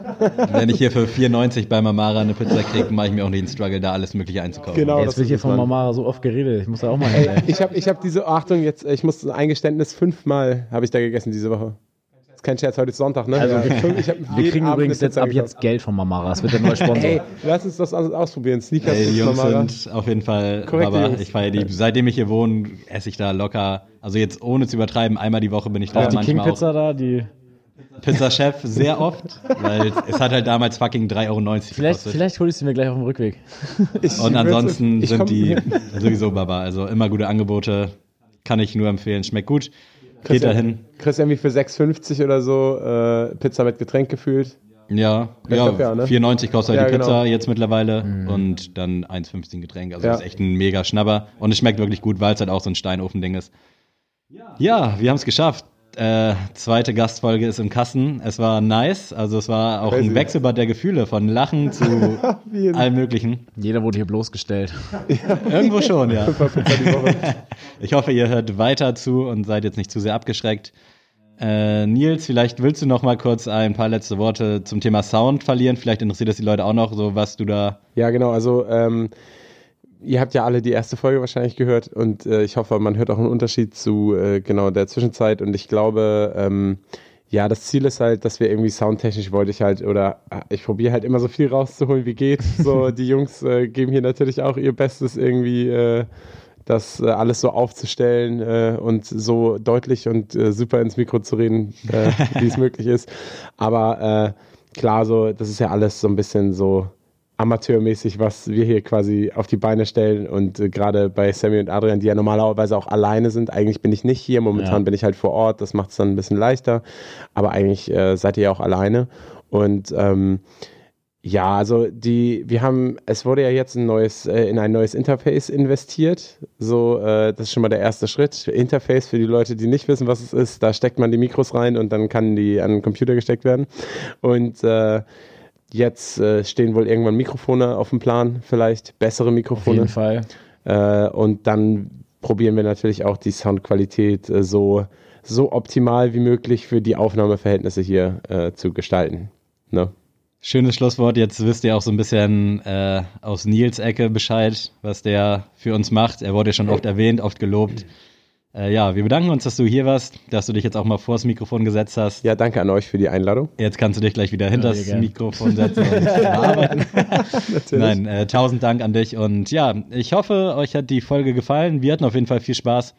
Wenn ich hier für 4,90 bei Mamara eine Pizza kriege, mache ich mir auch nicht den Struggle, da alles Mögliche einzukaufen. Genau. Jetzt das wird hier von. Mamara so oft geredet. Ich muss da auch mal hin. ey. ich habe ich hab diese, Achtung, jetzt, ich muss ein Eingeständnis, fünfmal habe ich da gegessen diese Woche. Das ist kein Scherz, heute ist Sonntag, ne? Also, ich hab Wir kriegen Abend übrigens jetzt ab gekauft. jetzt Geld von Mamara. Das wird der neue Sponsor. Ey, lass uns das aus- ausprobieren. Sneakers Ey, die Jungs Mamara. sind auf jeden Fall. Jungs. Ich feiere die. Seitdem ich hier wohne, esse ich da locker. Also jetzt ohne zu übertreiben, einmal die Woche bin ich da. Auch die King Pizza da, die. Auch Pizza-Chef sehr oft, weil es hat halt damals fucking 3,90 Euro Vielleicht, gekostet. vielleicht hole ich sie mir gleich auf dem Rückweg. Ich Und ansonsten ich sind die sowieso Baba. Also immer gute Angebote. Kann ich nur empfehlen. Schmeckt gut. Geht dahin. Kriegst irgendwie für 6,50 oder so äh, Pizza mit Getränk gefühlt. Ja, ja, ja, ne? 4,90 kostet Ja, halt die genau. Pizza jetzt mittlerweile und dann 1,15 Getränk. Also Ja. das ist echt ein mega Schnapper und es schmeckt wirklich gut, weil es halt auch so ein Steinofen-Ding ist. Ja, wir haben es geschafft. Äh, zweite Gastfolge ist im Kassen. Es war nice, also es war auch Crazy. ein Wechselbad der Gefühle von Lachen zu allem Möglichen. Jeder wurde hier bloßgestellt. Irgendwo schon, ja. Ich hoffe, ihr hört weiter zu und seid jetzt nicht zu sehr abgeschreckt. Äh, Nils, vielleicht willst du noch mal kurz ein paar letzte Worte zum Thema Sound verlieren. Vielleicht interessiert das die Leute auch noch, so was du da. Ja, genau. Also, ähm, ihr habt ja alle die erste Folge wahrscheinlich gehört und äh, ich hoffe, man hört auch einen Unterschied zu äh, genau der Zwischenzeit. Und ich glaube, ähm, ja, das Ziel ist halt, dass wir irgendwie soundtechnisch wollte ich halt oder äh, ich probiere halt immer so viel rauszuholen, wie geht. So, die Jungs äh, geben hier natürlich auch ihr Bestes irgendwie. Äh, das äh, alles so aufzustellen äh, und so deutlich und äh, super ins Mikro zu reden, äh, wie es möglich ist. Aber klar, so, das ist ja alles so ein bisschen so amateurmäßig, was wir hier quasi auf die Beine stellen. Und äh, gerade bei Sammy und Adrian, die ja normalerweise auch alleine sind, eigentlich bin ich nicht hier, momentan Ja. bin ich halt vor Ort, das macht es dann ein bisschen leichter. Aber eigentlich äh, seid ihr ja auch alleine. Und ähm, ja, also die, wir haben, es wurde ja jetzt ein neues, äh, in ein neues Interface investiert. So, äh, das ist schon mal der erste Schritt. Interface für die Leute, die nicht wissen, was es ist, da steckt man die Mikros rein und dann kann die an den Computer gesteckt werden. Und äh, jetzt äh, stehen wohl irgendwann Mikrofone auf dem Plan, vielleicht bessere Auf Mikrofone. jeden Fall. Äh, und dann probieren wir natürlich auch die Soundqualität äh, so, so optimal wie möglich für die Aufnahmeverhältnisse hier äh, zu gestalten. Ne? Schönes Schlusswort. Jetzt wisst ihr auch so ein bisschen äh, aus Nils Ecke Bescheid, was der für uns macht. Er wurde ja schon oft erwähnt, oft gelobt. Äh, ja, wir bedanken uns, dass du hier warst, dass du dich jetzt auch mal vors Mikrofon gesetzt hast. Ja, danke an euch für die Einladung. Jetzt kannst du dich gleich wieder hinter das. Mikrofon setzen und bearbeiten. Nein, äh, tausend Dank an dich und ja, ich hoffe, euch hat die Folge gefallen. Wir hatten auf jeden Fall viel Spaß,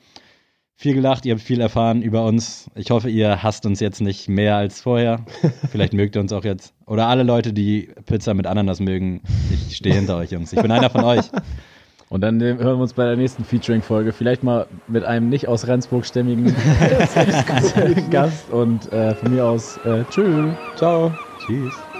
viel gelacht, ihr habt viel erfahren über uns. Ich hoffe, ihr hasst uns jetzt nicht mehr als vorher. Vielleicht mögt ihr uns auch jetzt. Oder alle Leute, die Pizza mit Ananas mögen. Ich stehe hinter euch, Jungs. Ich bin einer von euch. Und dann hören wir uns bei der nächsten Featuring-Folge vielleicht mal mit einem nicht aus Rendsburg stämmigen Gast. Und äh, von mir aus, äh, tschüss. Ciao. Tschüss.